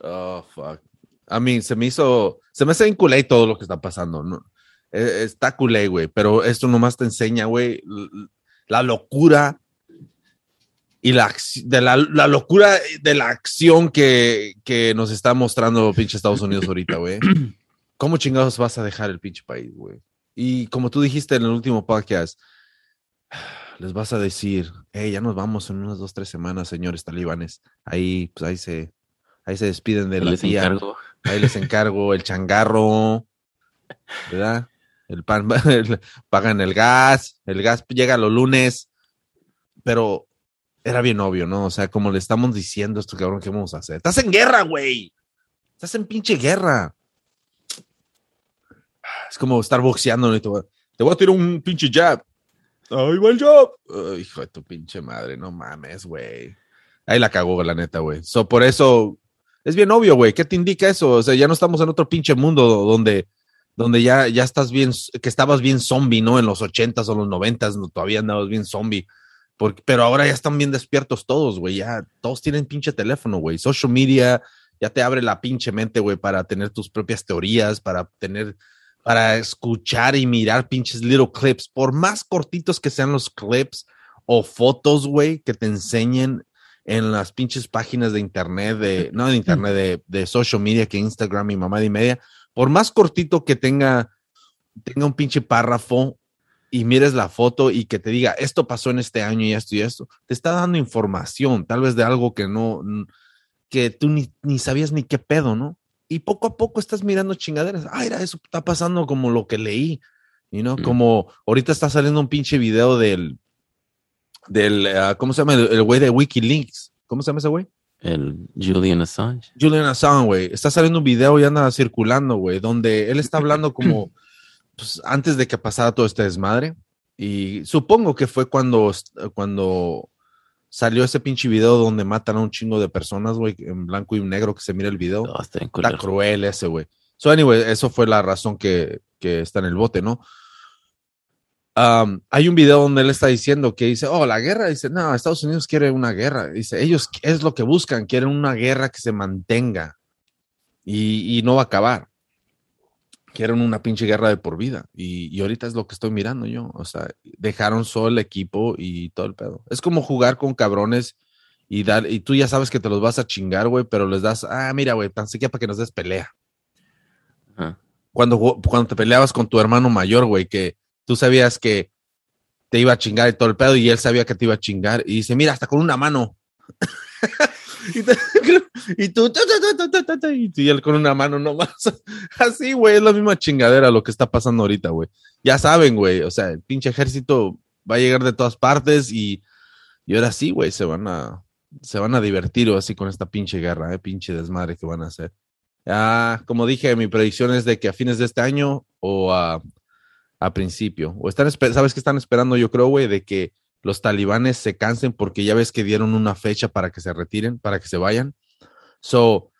Oh, fuck. I mean, se me hizo, se me hace culé todo lo que está pasando, ¿no? E, está culé, güey, pero esto nomás te enseña, güey, la locura y la, de la, la, locura de la acción que, que nos está mostrando pinche Estados Unidos ahorita, güey. ¿Cómo chingados vas a dejar el pinche país, güey? Y como tú dijiste en el último podcast, les vas a decir, hey, ya nos vamos en unas dos, tres semanas, señores talibanes. Ahí, pues ahí se, ahí se despiden de la les tía. encargo. Ahí les encargo el changarro, ¿verdad? El pan, el- pagan el gas, el gas llega los lunes, pero era bien obvio, ¿no? O sea, como le estamos diciendo esto, cabrón, ¿qué vamos a hacer? Estás en guerra, güey. Estás en pinche guerra. Es como estar boxeando, ¿no? Te voy, a- te voy a tirar un pinche jab. Ahí va el jab. Ay, hijo de tu pinche madre, no mames, güey. Ahí la cagó, la neta, güey. So, por eso, es bien obvio, güey. ¿Qué te indica eso? O sea, ya no estamos en otro pinche mundo donde, donde ya, ya estás bien, que estabas bien zombie, ¿no? En los ochentas o los noventas, no, todavía andabas bien zombie. Porque, pero ahora ya están bien despiertos todos, güey. Ya todos tienen pinche teléfono, güey. Social media ya te abre la pinche mente, güey, para tener tus propias teorías, para tener, para escuchar y mirar pinches little clips. Por más cortitos que sean los clips o fotos, güey, que te enseñen en las pinches páginas de internet, de, no de internet, de, de social media que Instagram y mamá y media, por más cortito que tenga, tenga un pinche párrafo y mires la foto y que te diga, esto pasó en este año y esto y esto, te está dando información, tal vez de algo que no, que tú ni, ni sabías ni qué pedo, ¿no? Y poco a poco estás mirando chingaderas. Ah, mira, eso está pasando como lo que leí, you know? Mm. Como ahorita está saliendo un pinche video del, del, ah, ¿cómo se llama? El güey de Wikileaks. ¿Cómo se llama ese güey? El Julian Assange. Julian Assange, güey. Está saliendo un video y anda circulando, güey, donde él está hablando como pues, antes de que pasara todo este desmadre. Y supongo que fue cuando, cuando salió ese pinche video donde matan a un chingo de personas, güey, en blanco y negro que se mira el video. No, está Está cruel ese, güey. So, anyway, eso fue la razón que, que está en el bote, ¿no? Um, hay un video donde él está diciendo que dice, oh, la guerra, dice, no, Estados Unidos quiere una guerra. Dice, ellos es lo que buscan, quieren una guerra que se mantenga y, y no va a acabar. Quieren una pinche guerra de por vida. Y, y ahorita es lo que estoy mirando yo. O sea, dejaron solo el equipo y todo el pedo. Es como jugar con cabrones y dar, y tú ya sabes que te los vas a chingar, güey, pero les das, ah, mira, güey, tan siquiera para que nos des pelea. Cuando, cuando te peleabas con tu hermano mayor, güey, que tú sabías que te iba a chingar y todo el pedo, y él sabía que te iba a chingar, y dice, mira, hasta con una mano. y, tú, y él con una mano nomás. Así, güey, es la misma chingadera lo que está pasando ahorita, güey. Ya saben, güey, o sea, el pinche ejército va a llegar de todas partes y, y ahora sí, güey, se van a, se van a divertir así con esta pinche guerra, eh, pinche desmadre que van a hacer. Ah, como dije, mi predicción es de que a fines de este año o a, a principio. O están, ¿sabes qué están esperando? Yo creo, güey, de que los talibanes se cansen porque ya ves que dieron una fecha para que se retiren, para que se vayan. So,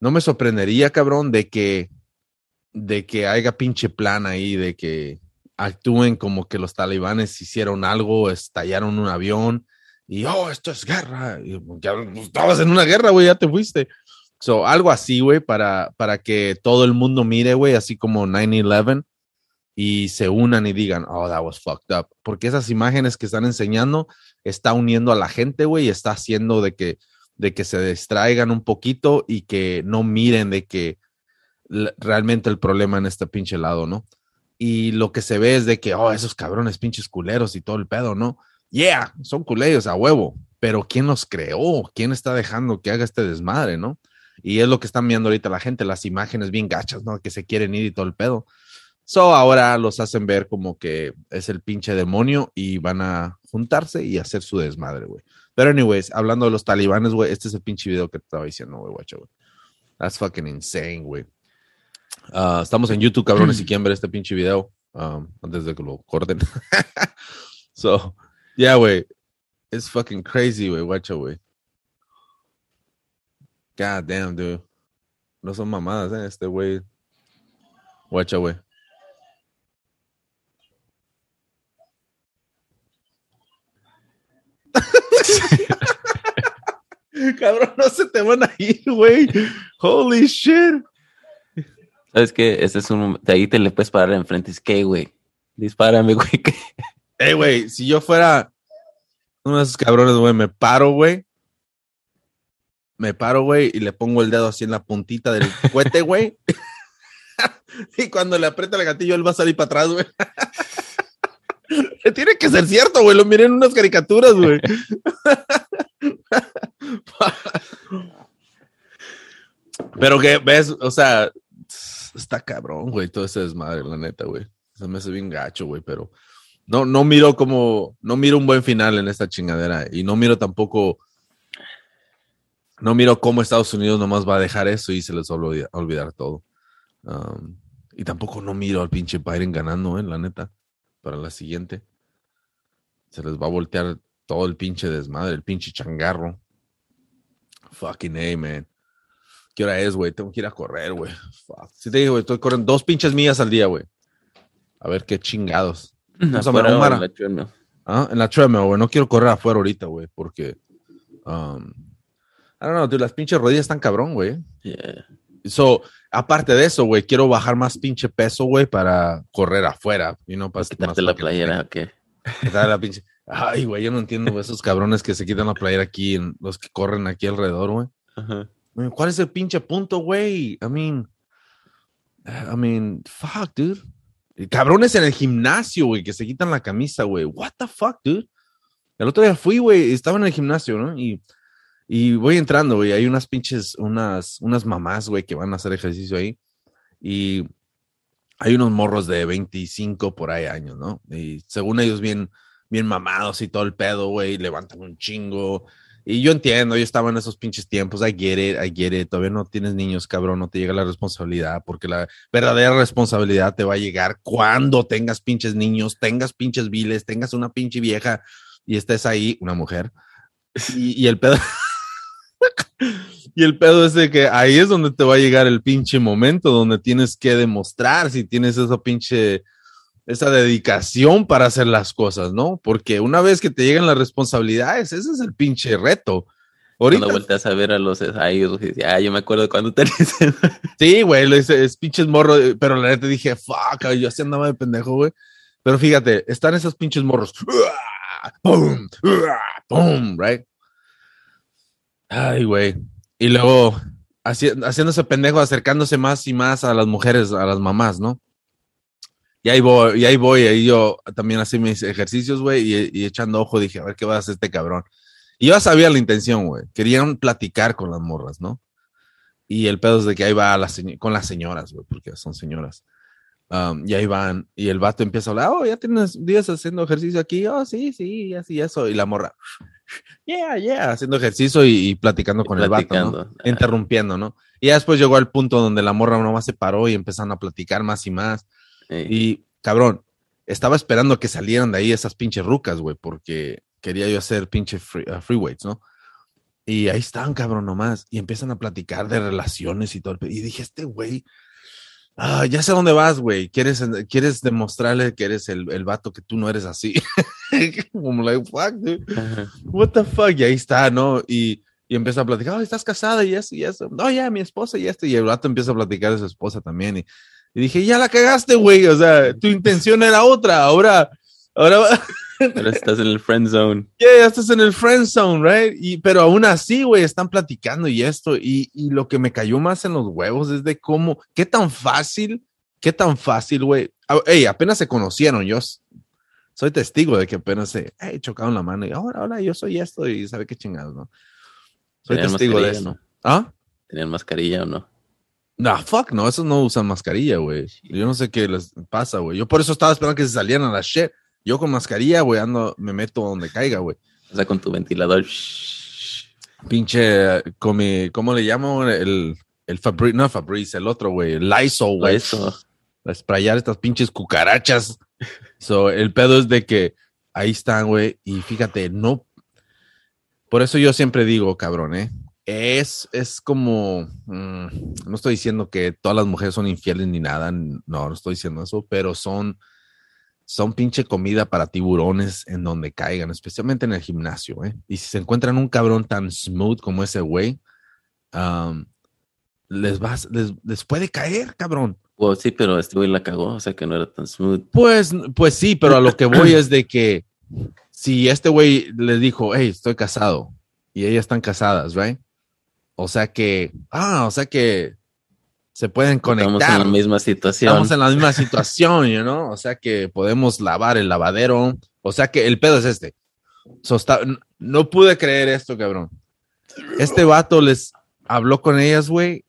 no me sorprendería, cabrón, de que, de que haya pinche plan ahí, de que actúen como que los talibanes hicieron algo, estallaron un avión y, oh, esto es guerra. Ya estabas en una guerra, güey, ya te fuiste. So, algo así, güey, para, para que todo el mundo mire, güey, así como 9-11 y se unan y digan, oh, that was fucked up. Porque esas imágenes que están enseñando está uniendo a la gente, güey, y está haciendo de que, de que se distraigan un poquito y que no miren de que realmente el problema en este pinche lado, ¿no? y lo que se ve es de que, oh, esos cabrones pinches culeros y todo el pedo, ¿no? Yeah, son culeros a huevo, pero ¿quién los creó? ¿Quién está dejando que haga este desmadre, no? Y es lo que están viendo ahorita la gente, las imágenes bien gachas, ¿no? Que se quieren ir y todo el pedo. So ahora los hacen ver como que es el pinche demonio y van a juntarse y hacer su desmadre, güey. Pero anyways, hablando de los talibanes, güey, este es el pinche video que te estaba diciendo, güey, guacho, güey. That's fucking insane, güey. Uh, estamos en YouTube, cabrones, si quieren ver este pinche video um, antes de que lo corten. so, yeah, güey. It's fucking crazy, güey, guacho, güey. God damn, dude. No son mamadas, ¿eh? Este güey. Guacha, güey. Cabrón, no se te van a ir, güey. Holy shit. ¿Sabes qué? Ese es un. De ahí te le puedes parar enfrente. Es que, güey. Dispárame, güey. Eh, güey, si yo fuera uno de esos cabrones, güey, me paro, güey. Me paro, güey, y le pongo el dedo así en la puntita del cohete, güey. y cuando le aprieta el gatillo, él va a salir para atrás, güey. Tiene que ser cierto, güey. Lo miré en unas caricaturas, güey. Pero que ves, o sea, está cabrón, güey, todo ese desmadre, la neta, güey. Se me hace bien gacho, güey, pero no, no miro como, no miro un buen final en esta chingadera y no miro tampoco, no miro cómo Estados Unidos nomás va a dejar eso y se les va a olvidar, todo. Um, y tampoco no miro al pinche Biden ganando, eh, la neta, para la siguiente. Se les va a voltear todo el pinche desmadre, el pinche changarro. Fucking A, man. ¿Qué hora es, güey? Tengo que ir a correr, güey. Si te digo, güey, estoy corriendo dos pinches millas al día, güey. A ver qué chingados. Vamos a en la. ¿Ah? En la treadmill, güey. No quiero correr afuera ahorita, güey, porque. Um, I don't know, dude, las pinches rodillas están cabrón, güey. Yeah. So, aparte de eso, güey, quiero bajar más pinche peso, güey, para correr afuera. Y no para quitarte la playera, ¿o qué? la pinche. Ay, güey, yo no entiendo esos cabrones que se quitan la playera aquí, los que corren aquí alrededor, güey. ¿Cuál es el pinche punto, güey? I mean, I mean, fuck, dude. Cabrones en el gimnasio, güey, que se quitan la camisa, güey. What the fuck, dude? El otro día fui, güey, estaba en el gimnasio, ¿no? Y, y voy entrando, güey. Hay unas pinches, unas, unas mamás, güey, que van a hacer ejercicio ahí. Y hay unos morros de 25 por ahí años, ¿no? Y según ellos, bien bien mamados y todo el pedo, güey, levantan un chingo. Y yo entiendo, yo estaba en esos pinches tiempos, I get it, I get it, todavía no tienes niños, cabrón, no te llega la responsabilidad, porque la verdadera responsabilidad te va a llegar cuando tengas pinches niños, tengas pinches viles, tengas una pinche vieja y estés ahí, una mujer. Y, y el pedo... y el pedo es de que ahí es donde te va a llegar el pinche momento, donde tienes que demostrar si tienes esa pinche esa dedicación para hacer las cosas, ¿no? Porque una vez que te llegan las responsabilidades, ese es el pinche reto. Ahorita cuando vueltas a ver a los ahí, ah, yo me acuerdo cuando te Sí, güey, es, es pinches morro, pero la neta dije, fuck, yo así andaba de pendejo, güey. Pero fíjate, están esos pinches morros. ¡Pum! ¡Pum! Right? Ay, güey. Y luego haciéndose pendejo, acercándose más y más a las mujeres, a las mamás, ¿no? Y ahí voy, y ahí voy, ahí yo también hacía mis ejercicios, güey, y, echando ojo dije, a ver qué va a hacer este cabrón. Y yo ya sabía la intención, güey. Querían platicar con las morras, ¿no? Y el pedo es de que ahí va con las señoras, güey, porque son señoras. Um, y ahí van, y el vato empieza a hablar, oh, ya tienes días haciendo ejercicio aquí, oh, sí, sí, así, eso. Y la morra, yeah, yeah, haciendo ejercicio y, platicando con el vato, ¿no? Interrumpiendo, ¿no? Y ya después llegó al punto donde la morra nomás se paró y empezaron a platicar más y más. Y cabrón, estaba esperando que salieran de ahí esas pinches rucas, güey, porque quería yo hacer pinche uh, free, weights, ¿no? Y ahí están, cabrón, nomás. Y empiezan a platicar de relaciones y todo. Y dije, este güey, ah, ya sé dónde vas, güey. ¿Quieres, quieres demostrarle que eres el, el vato que tú no eres así. Como like, fuck, dude. What the fuck? Y ahí está, ¿no? Y, y empieza a platicar, oh, estás casada y eso y eso. No, ya, mi esposa y esto. Y el vato empieza a platicar de su esposa también. Y, y dije, ya la cagaste, güey. O sea, tu intención era otra. Ahora, ahora. Ahora estás en el friend zone. Yeah, ya estás en el friend zone, right? Y, pero aún así, güey, están platicando y esto. Y, y lo que me cayó más en los huevos es de cómo, qué tan fácil, qué tan fácil, güey. ah, ey, apenas se conocieron, yo soy testigo de que apenas se, hey, chocaron la mano y ahora, ahora yo soy esto y sabe qué chingados, ¿no? Soy ¿Tenían testigo de eso. no? ¿Ah? ¿Tenían mascarilla o no? No, fuck, no, esos no usan mascarilla, güey. Yo no sé qué les pasa, güey. Yo por eso estaba esperando que se salieran a la shit. Yo con mascarilla, güey, ando, me meto donde caiga, güey. O sea, con tu ventilador. Pinche, con mi, ¿cómo le llamo? El, el Fabrice, no Fabrice, el otro, güey, el Lysol, güey. Sprayar estas pinches cucarachas. So, el pedo es de que ahí están, güey, y fíjate, no. Por eso yo siempre digo, cabrón, ¿eh? Es, es como, mm, no estoy diciendo que todas las mujeres son infieles ni nada, no, no estoy diciendo eso, pero son, son pinche comida para tiburones en donde caigan, especialmente en el gimnasio, ¿eh? Y si se encuentran un cabrón tan smooth como ese güey, um, les, vas, les, les puede caer, cabrón. Well, sí, pero este güey la cagó, o sea que no era tan smooth. Pues, pues sí, pero a lo que voy es de que si este güey le dijo, hey, estoy casado y ellas están casadas, right? O sea que, ah, o sea que se pueden conectar. Estamos en la misma situación. Estamos en la misma situación, you know? O sea que podemos lavar el lavadero. O sea que el pedo es este. So, está- no pude creer esto, cabrón. Este vato les habló con ellas, güey,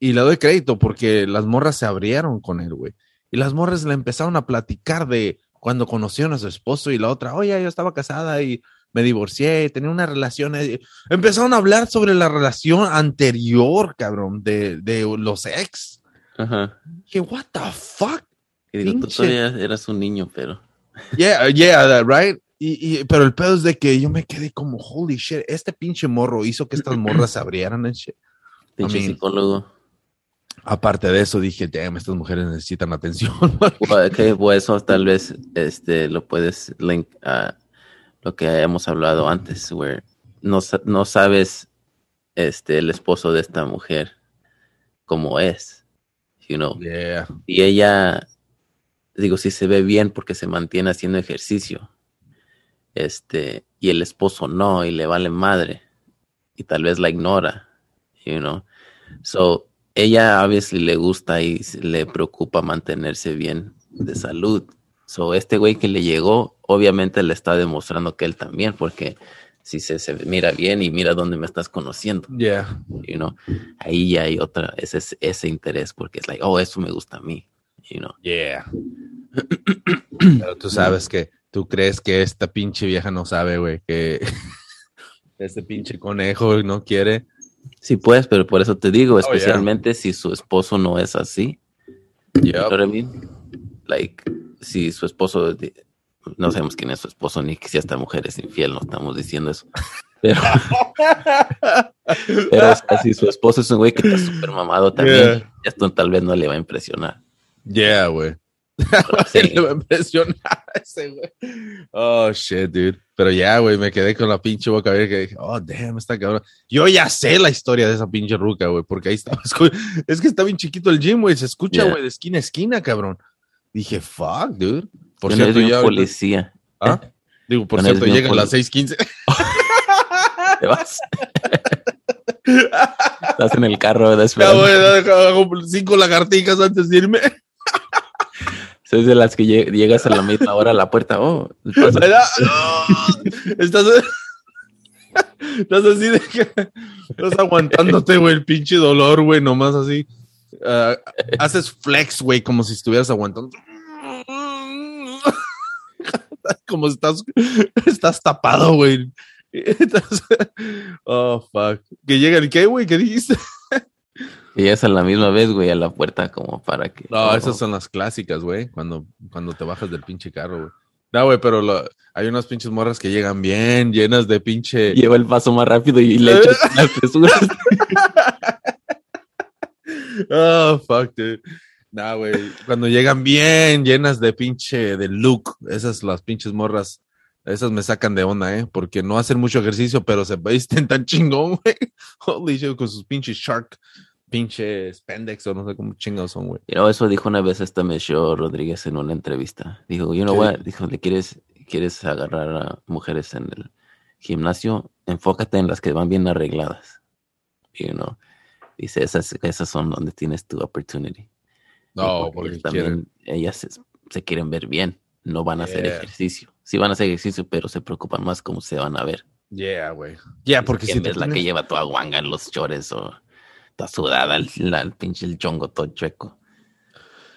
y le doy crédito porque las morras se abrieron con él, güey. Y las morras le empezaron a platicar de cuando conocieron a su esposo y la otra, oye, yo estaba casada y me divorcié, tenía una relación. eh". Empezaron a hablar sobre la relación anterior, cabrón, de, de los ex. Ajá. Que, what the fuck? Y digo, tú todavía eras un niño, pero. Yeah, yeah, that, right? Y, y- pero el pedo es de que yo me quedé como, holy shit, este pinche morro hizo que estas morras se abrieran and shit. Pinche mean- psicólogo. Aparte de eso, dije, damn, estas mujeres necesitan atención. Bueno, que pues, eso tal vez este, lo puedes link a lo que hemos hablado antes, where no, no sabes este, el esposo de esta mujer cómo es, you know. yeah. Y ella, digo, si se ve bien porque se mantiene haciendo ejercicio, este, y el esposo no, y le vale madre, y tal vez la ignora, you know. So, ella obviously le gusta y le preocupa mantenerse bien de salud. So, este güey que le llegó, obviamente le está demostrando que él también, porque si se, se mira bien y mira dónde me estás conociendo, Yeah. you know, ahí ya hay otra, ese, ese interés, porque es like, oh, eso me gusta a mí, you know. Yeah. Pero tú sabes que tú crees que esta pinche vieja no sabe, güey, que este pinche conejo no quiere. Sí, pues, pero por eso te digo, yeah. especialmente si su esposo no es así. You know what I mean? Like, si su esposo, no sabemos quién es su esposo, ni que si esta mujer es infiel, no estamos diciendo eso. Pero, pero o sea, si su esposo es un güey que está súper mamado también, Yeah. esto tal vez no le va a impresionar. Yeah, güey. Sí, Le va a impresionar a ese güey. Oh, shit, dude. Pero ya, güey, me quedé con la pinche boca abierta que dije, oh, damn, está cabrón. Yo ya sé la historia de esa pinche ruca, güey, porque ahí estaba. Es que está bien chiquito el gym, güey. Se escucha, Yeah. güey, de esquina a esquina, cabrón. Dije, fuck, dude. Por yo no cierto, un ya. policía. ¿Ah? Digo, por Yo no cierto, llegan las 6:15. ¿Te vas? Estás en el carro, ¿verdad? Ya, güey, hago cinco lagartijas antes de irme. Soy de las que lle- llegas a la misma hora a la puerta. Oh. Estás, estás así de que estás aguantándote, güey, el pinche dolor, güey, nomás así. Ah, haces flex, güey, como si estuvieras aguantando. como estás, estás tapado, güey. Oh, fuck. Que llegan, ¿qué, güey? ¿Qué dijiste? Y llegas a la misma vez, güey, a la puerta como para que... No, esas son las clásicas, güey, cuando, cuando te bajas del pinche carro, güey. No, güey, pero lo- hay unas pinches morras que llegan bien llenas de pinche. Lleva el paso más rápido y le echas las presuras. Oh, fuck, dude. Nah, güey. Cuando llegan bien llenas de pinche de look, esas las pinches morras, esas me sacan de onda, ¿eh? Porque no hacen mucho ejercicio, pero se visten tan chingón, güey. Holy shit, con sus pinches shark, pinche spandex o no sé cómo chingados son, güey. Know, eso dijo una vez esta Michelle Rodríguez en una entrevista. Dijo, you know ¿Qué what? Dijo, ¿le quieres, quieres agarrar a mujeres en el gimnasio? Enfócate en las que van bien arregladas. You know? Dice, esas, esas son donde tienes tu opportunity. No, porque también, quieren. ellas se, se quieren ver bien, no van a hacer ejercicio. Sí van a hacer ejercicio, pero se preocupan más cómo se van a ver. Yeah, güey. Yeah, porque si ¿Quién te ves la que lleva toda guanga en los chores o toda sudada, el, la- el pinche el chongo todo chueco.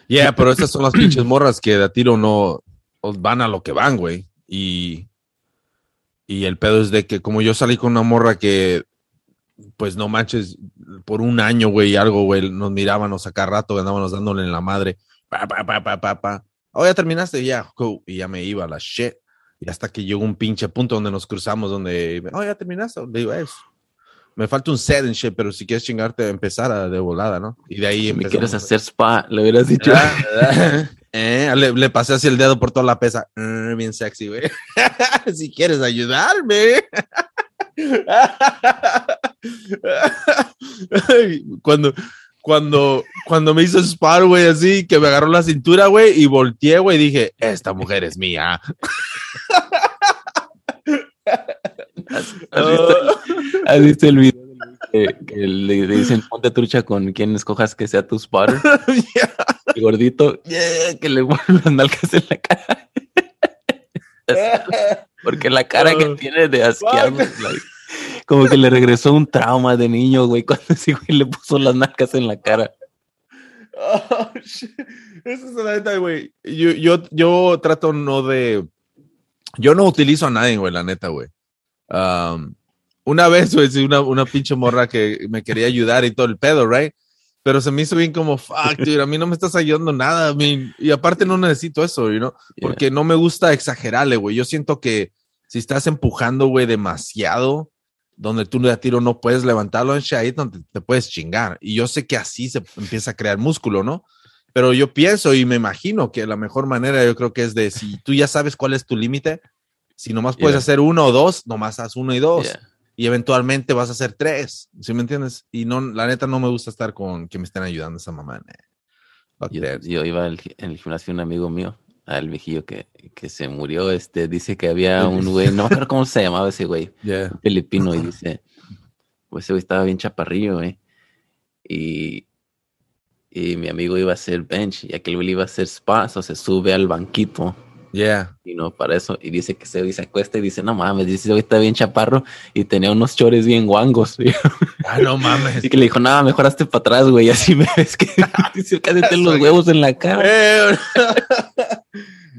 Yeah, pero estas son las pinches morras que de a tiro no van a lo que van, güey. Y, y el pedo es de que como yo salí con una morra que, pues no manches, por un año, güey, algo, güey, nos mirábamos acá rato, andábamos dándole en la madre. Pa, pa, pa, pa, pa, pa. Oh, ya terminaste, ya, cool. Y ya me iba la shit. Y hasta que llegó un pinche punto donde nos cruzamos, donde, oh, ya terminaste. Le digo, "Es, me falta un set en shit, pero si quieres chingarte, empezar a de volada, ¿no? Y de ahí Si me quieres hacer spa, le hubieras dicho. Ah, eh, le, le pasé así el dedo por toda la pesa. Mm, bien sexy, güey. si quieres ayudarme. cuando, cuando, cuando me hizo spar, güey, así, que me agarró la cintura, güey, y volteé, güey, dije, esta mujer es mía. ¿Has, has visto, has visto el video que, que le dicen ponte trucha con quien escojas que sea tu spotter? El gordito, yeah, que le ponen las nalgas en la cara. Porque la cara que Oh, tiene de asqueado, like, como que le regresó un trauma de niño, güey, cuando ese güey le puso las nalgas en la cara. Oh, shit. Esa es la neta, güey. Yo, yo, yo trato no de. Yo no utilizo a nadie, güey, la neta, güey. Um, una vez, güey, una, una pinche morra que me quería ayudar y todo el pedo, right? Pero se me hizo bien como, fuck, dude, a mí no me estás ayudando nada, I mean, y aparte no necesito eso, you know? Yeah. Porque no me gusta exagerarle, güey. Yo siento que si estás empujando, güey, demasiado, donde tú de tiro no puedes levantarlo en ahí donde te puedes chingar. Y yo sé que así se empieza a crear músculo, ¿no? Pero yo pienso y me imagino que la mejor manera yo creo que es de si tú ya sabes cuál es tu límite, si nomás puedes Yeah. hacer uno o dos, nomás haz uno y dos. Yeah. Y eventualmente vas a hacer tres, ¿sí me entiendes? Y no, la neta no me gusta estar con que me estén ayudando esa mamá. Yo, iba al, en el gimnasio un amigo mío, al viejillo que, que se murió, este, dice que había un güey, no me acuerdo cómo se llamaba ese güey, Yeah. filipino, y dice, pues ese güey estaba bien chaparrillo, güey. Y, y mi amigo iba a hacer bench, y aquel güey iba a hacer spa, o se sube al banquito, Yeah. y no para eso, y dice que güey se acuesta y dice, no mames, dice, güey está bien chaparro, y tenía unos chores bien guangos, Ah, no mames. Así que le dijo, nada, mejor hazte para atrás, güey, así me ves que dice, cállate los huevos en la cara. Eh,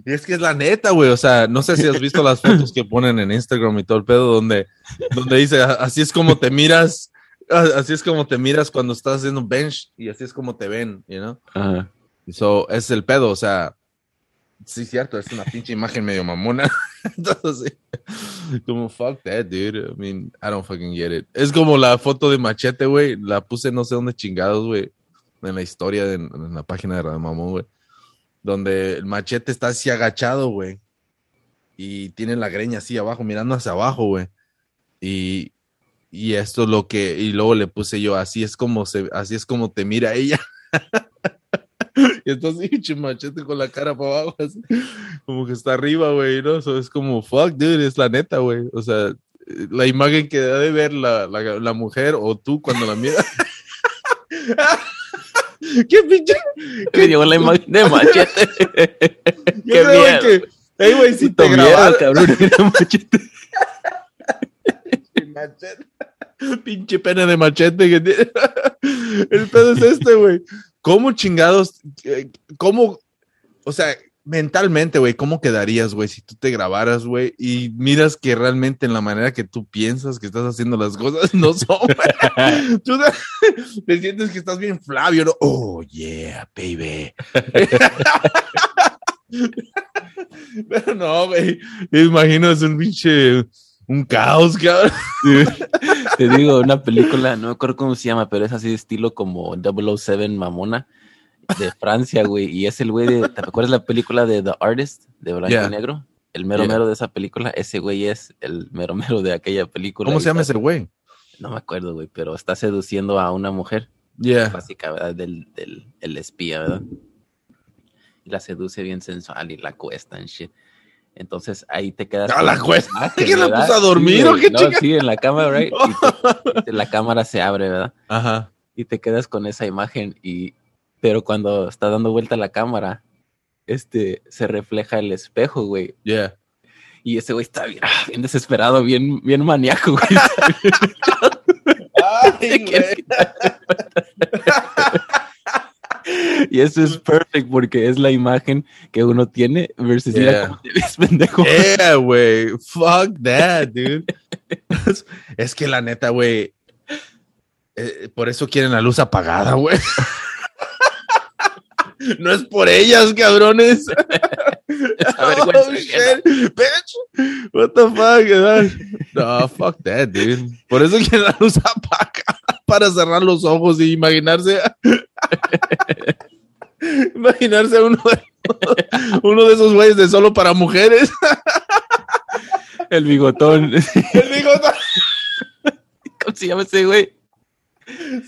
y es que es la neta, güey. O sea, no sé si has visto las fotos que ponen en Instagram y todo el pedo, donde, donde dice, así es como te miras, así es como te miras cuando estás haciendo un bench y así es como te ven, you know? Ajá. So, ese es el pedo, o sea, sí, cierto, es una pinche imagen medio mamona. Entonces, como fuck that, dude. I mean, I don't fucking get it. Es como la foto de Machete, güey. La puse no sé dónde chingados, güey. En la historia, de- en, la página de Radio Mamón, güey. Donde el Machete está así agachado, güey. Y tiene la greña así abajo, mirando hacia abajo, güey. Y, y esto es lo que, y luego le puse yo, así es como se, así es como te mira ella. Y entonces, pinche machete con la cara para abajo, así, como que está arriba, güey, ¿no? Eso es como, fuck, dude, es la neta, güey. O sea, la imagen que debe ver la, la, la mujer o tú cuando la miras. ¿Qué pinche? Me llegó la imagen de machete. Yo Qué creo miedo. que, hey, güey, si te miedo, grabaras, cabrón, era machete. machete. Pinche pene de machete que tiene. El pedo es este, güey. ¿Cómo chingados? eh, ¿Cómo? O sea, mentalmente, güey, ¿cómo quedarías, güey, si tú te grabaras, güey, y miras que realmente en la manera que tú piensas que estás haciendo las cosas no son, güey? Tú te, te sientes que estás bien Flavio, ¿no? Oh, yeah, baby. Pero no, güey. Imagino es un pinche. Un caos, cabrón. Te digo, una película, no me acuerdo cómo se llama, pero es así de estilo como 007 Mamona de Francia, güey. Y es el güey de. ¿Te acuerdas la película de The Artist de blanco Yeah. y negro? El mero Yeah. mero de esa película, ese güey es el mero mero de aquella película. ¿Cómo se llama está- ese güey? No me acuerdo, güey, pero está seduciendo a una mujer. Yeah. clásica, ¿verdad? Del, del el espía, ¿verdad? Y la seduce bien sensual y la cuesta en shit. Entonces ahí te quedas. Con la imagen, ¿Quién la puso a dormir Sí, o qué No? Sí, en la cama, right? Y te- la cámara se abre, ¿verdad? Ajá. Y te quedas con esa imagen y, pero cuando está dando vuelta la cámara, este, se refleja el espejo, güey. Yeah. Y ese güey está bien, bien desesperado, bien, bien maníaco, güey. Ay, güey. y eso es perfect porque es la imagen que uno tiene versus mira Yeah. cómo te ves, pendejo. Yeah, güey. Fuck that, dude. Es, que la neta, güey. eh, por eso quieren la luz apagada, güey. No es por ellas, cabrones. Oh, shit, bitch. What the fuck? No, fuck that, dude. Por eso quieren la luz apagada. Para cerrar los ojos y imaginarse. Imaginarse uno de, uno de esos güeyes de solo para mujeres. El bigotón. El bigotón. ¿Cómo se llama ese güey?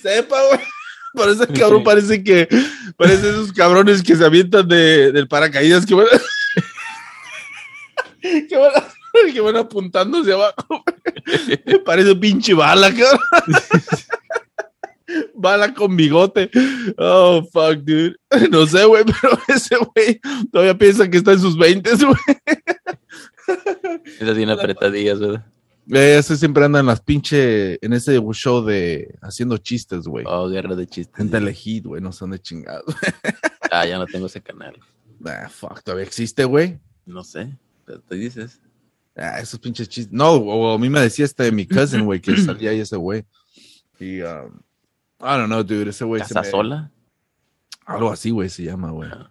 Sepa, güey. Por eso el cabrón parece que parece esos cabrones que se avientan de, del paracaídas que van, que van, que van apuntando hacia abajo. Parece pinche bala, cabrón. Bala con bigote. Oh, fuck, dude. No sé, güey, pero ese güey todavía piensa que está en sus 20, güey. Esas bien apretadillas, ¿verdad? Eh, Ese siempre anda en las pinche, en ese show de haciendo chistes, güey. Oh, guerra de chistes. Gente elegid, güey, no son de chingados. Ah, ya no tengo ese canal. Ah, fuck, todavía existe, güey. No sé, pero te dices. Ah, esos pinches chistes. No, o, o a mí me decía este mi cousin, güey, que salía ahí ese güey. Y, um, I don't know, dude, ese güey se ¿Casa me- sola? Algo así, güey, se llama, güey. Ah.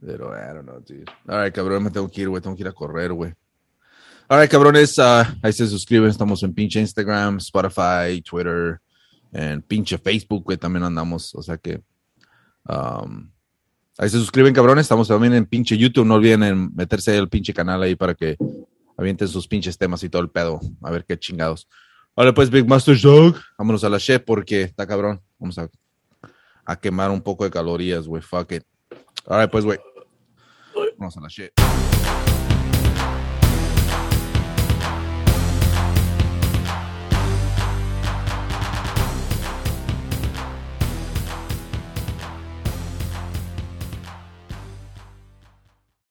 Pero, I don't know, dude. All right, cabrón, me tengo que ir, güey, tengo que ir a correr, güey. All right, cabrones, ah, ahí se suscriben, estamos en pinche Instagram, Spotify, Twitter, en pinche Facebook, güey, también andamos, o sea que... um, ahí se suscriben, cabrones, estamos también en pinche YouTube, no olviden en meterse al pinche canal ahí para que avienten sus pinches temas y todo el pedo, a ver qué chingados. Ahora pues, Big Master Dog, vámonos a la chef porque está cabrón, vamos a, a quemar un poco de calorías, güey, fuck it. Right, pues, güey. Vamos a la shit.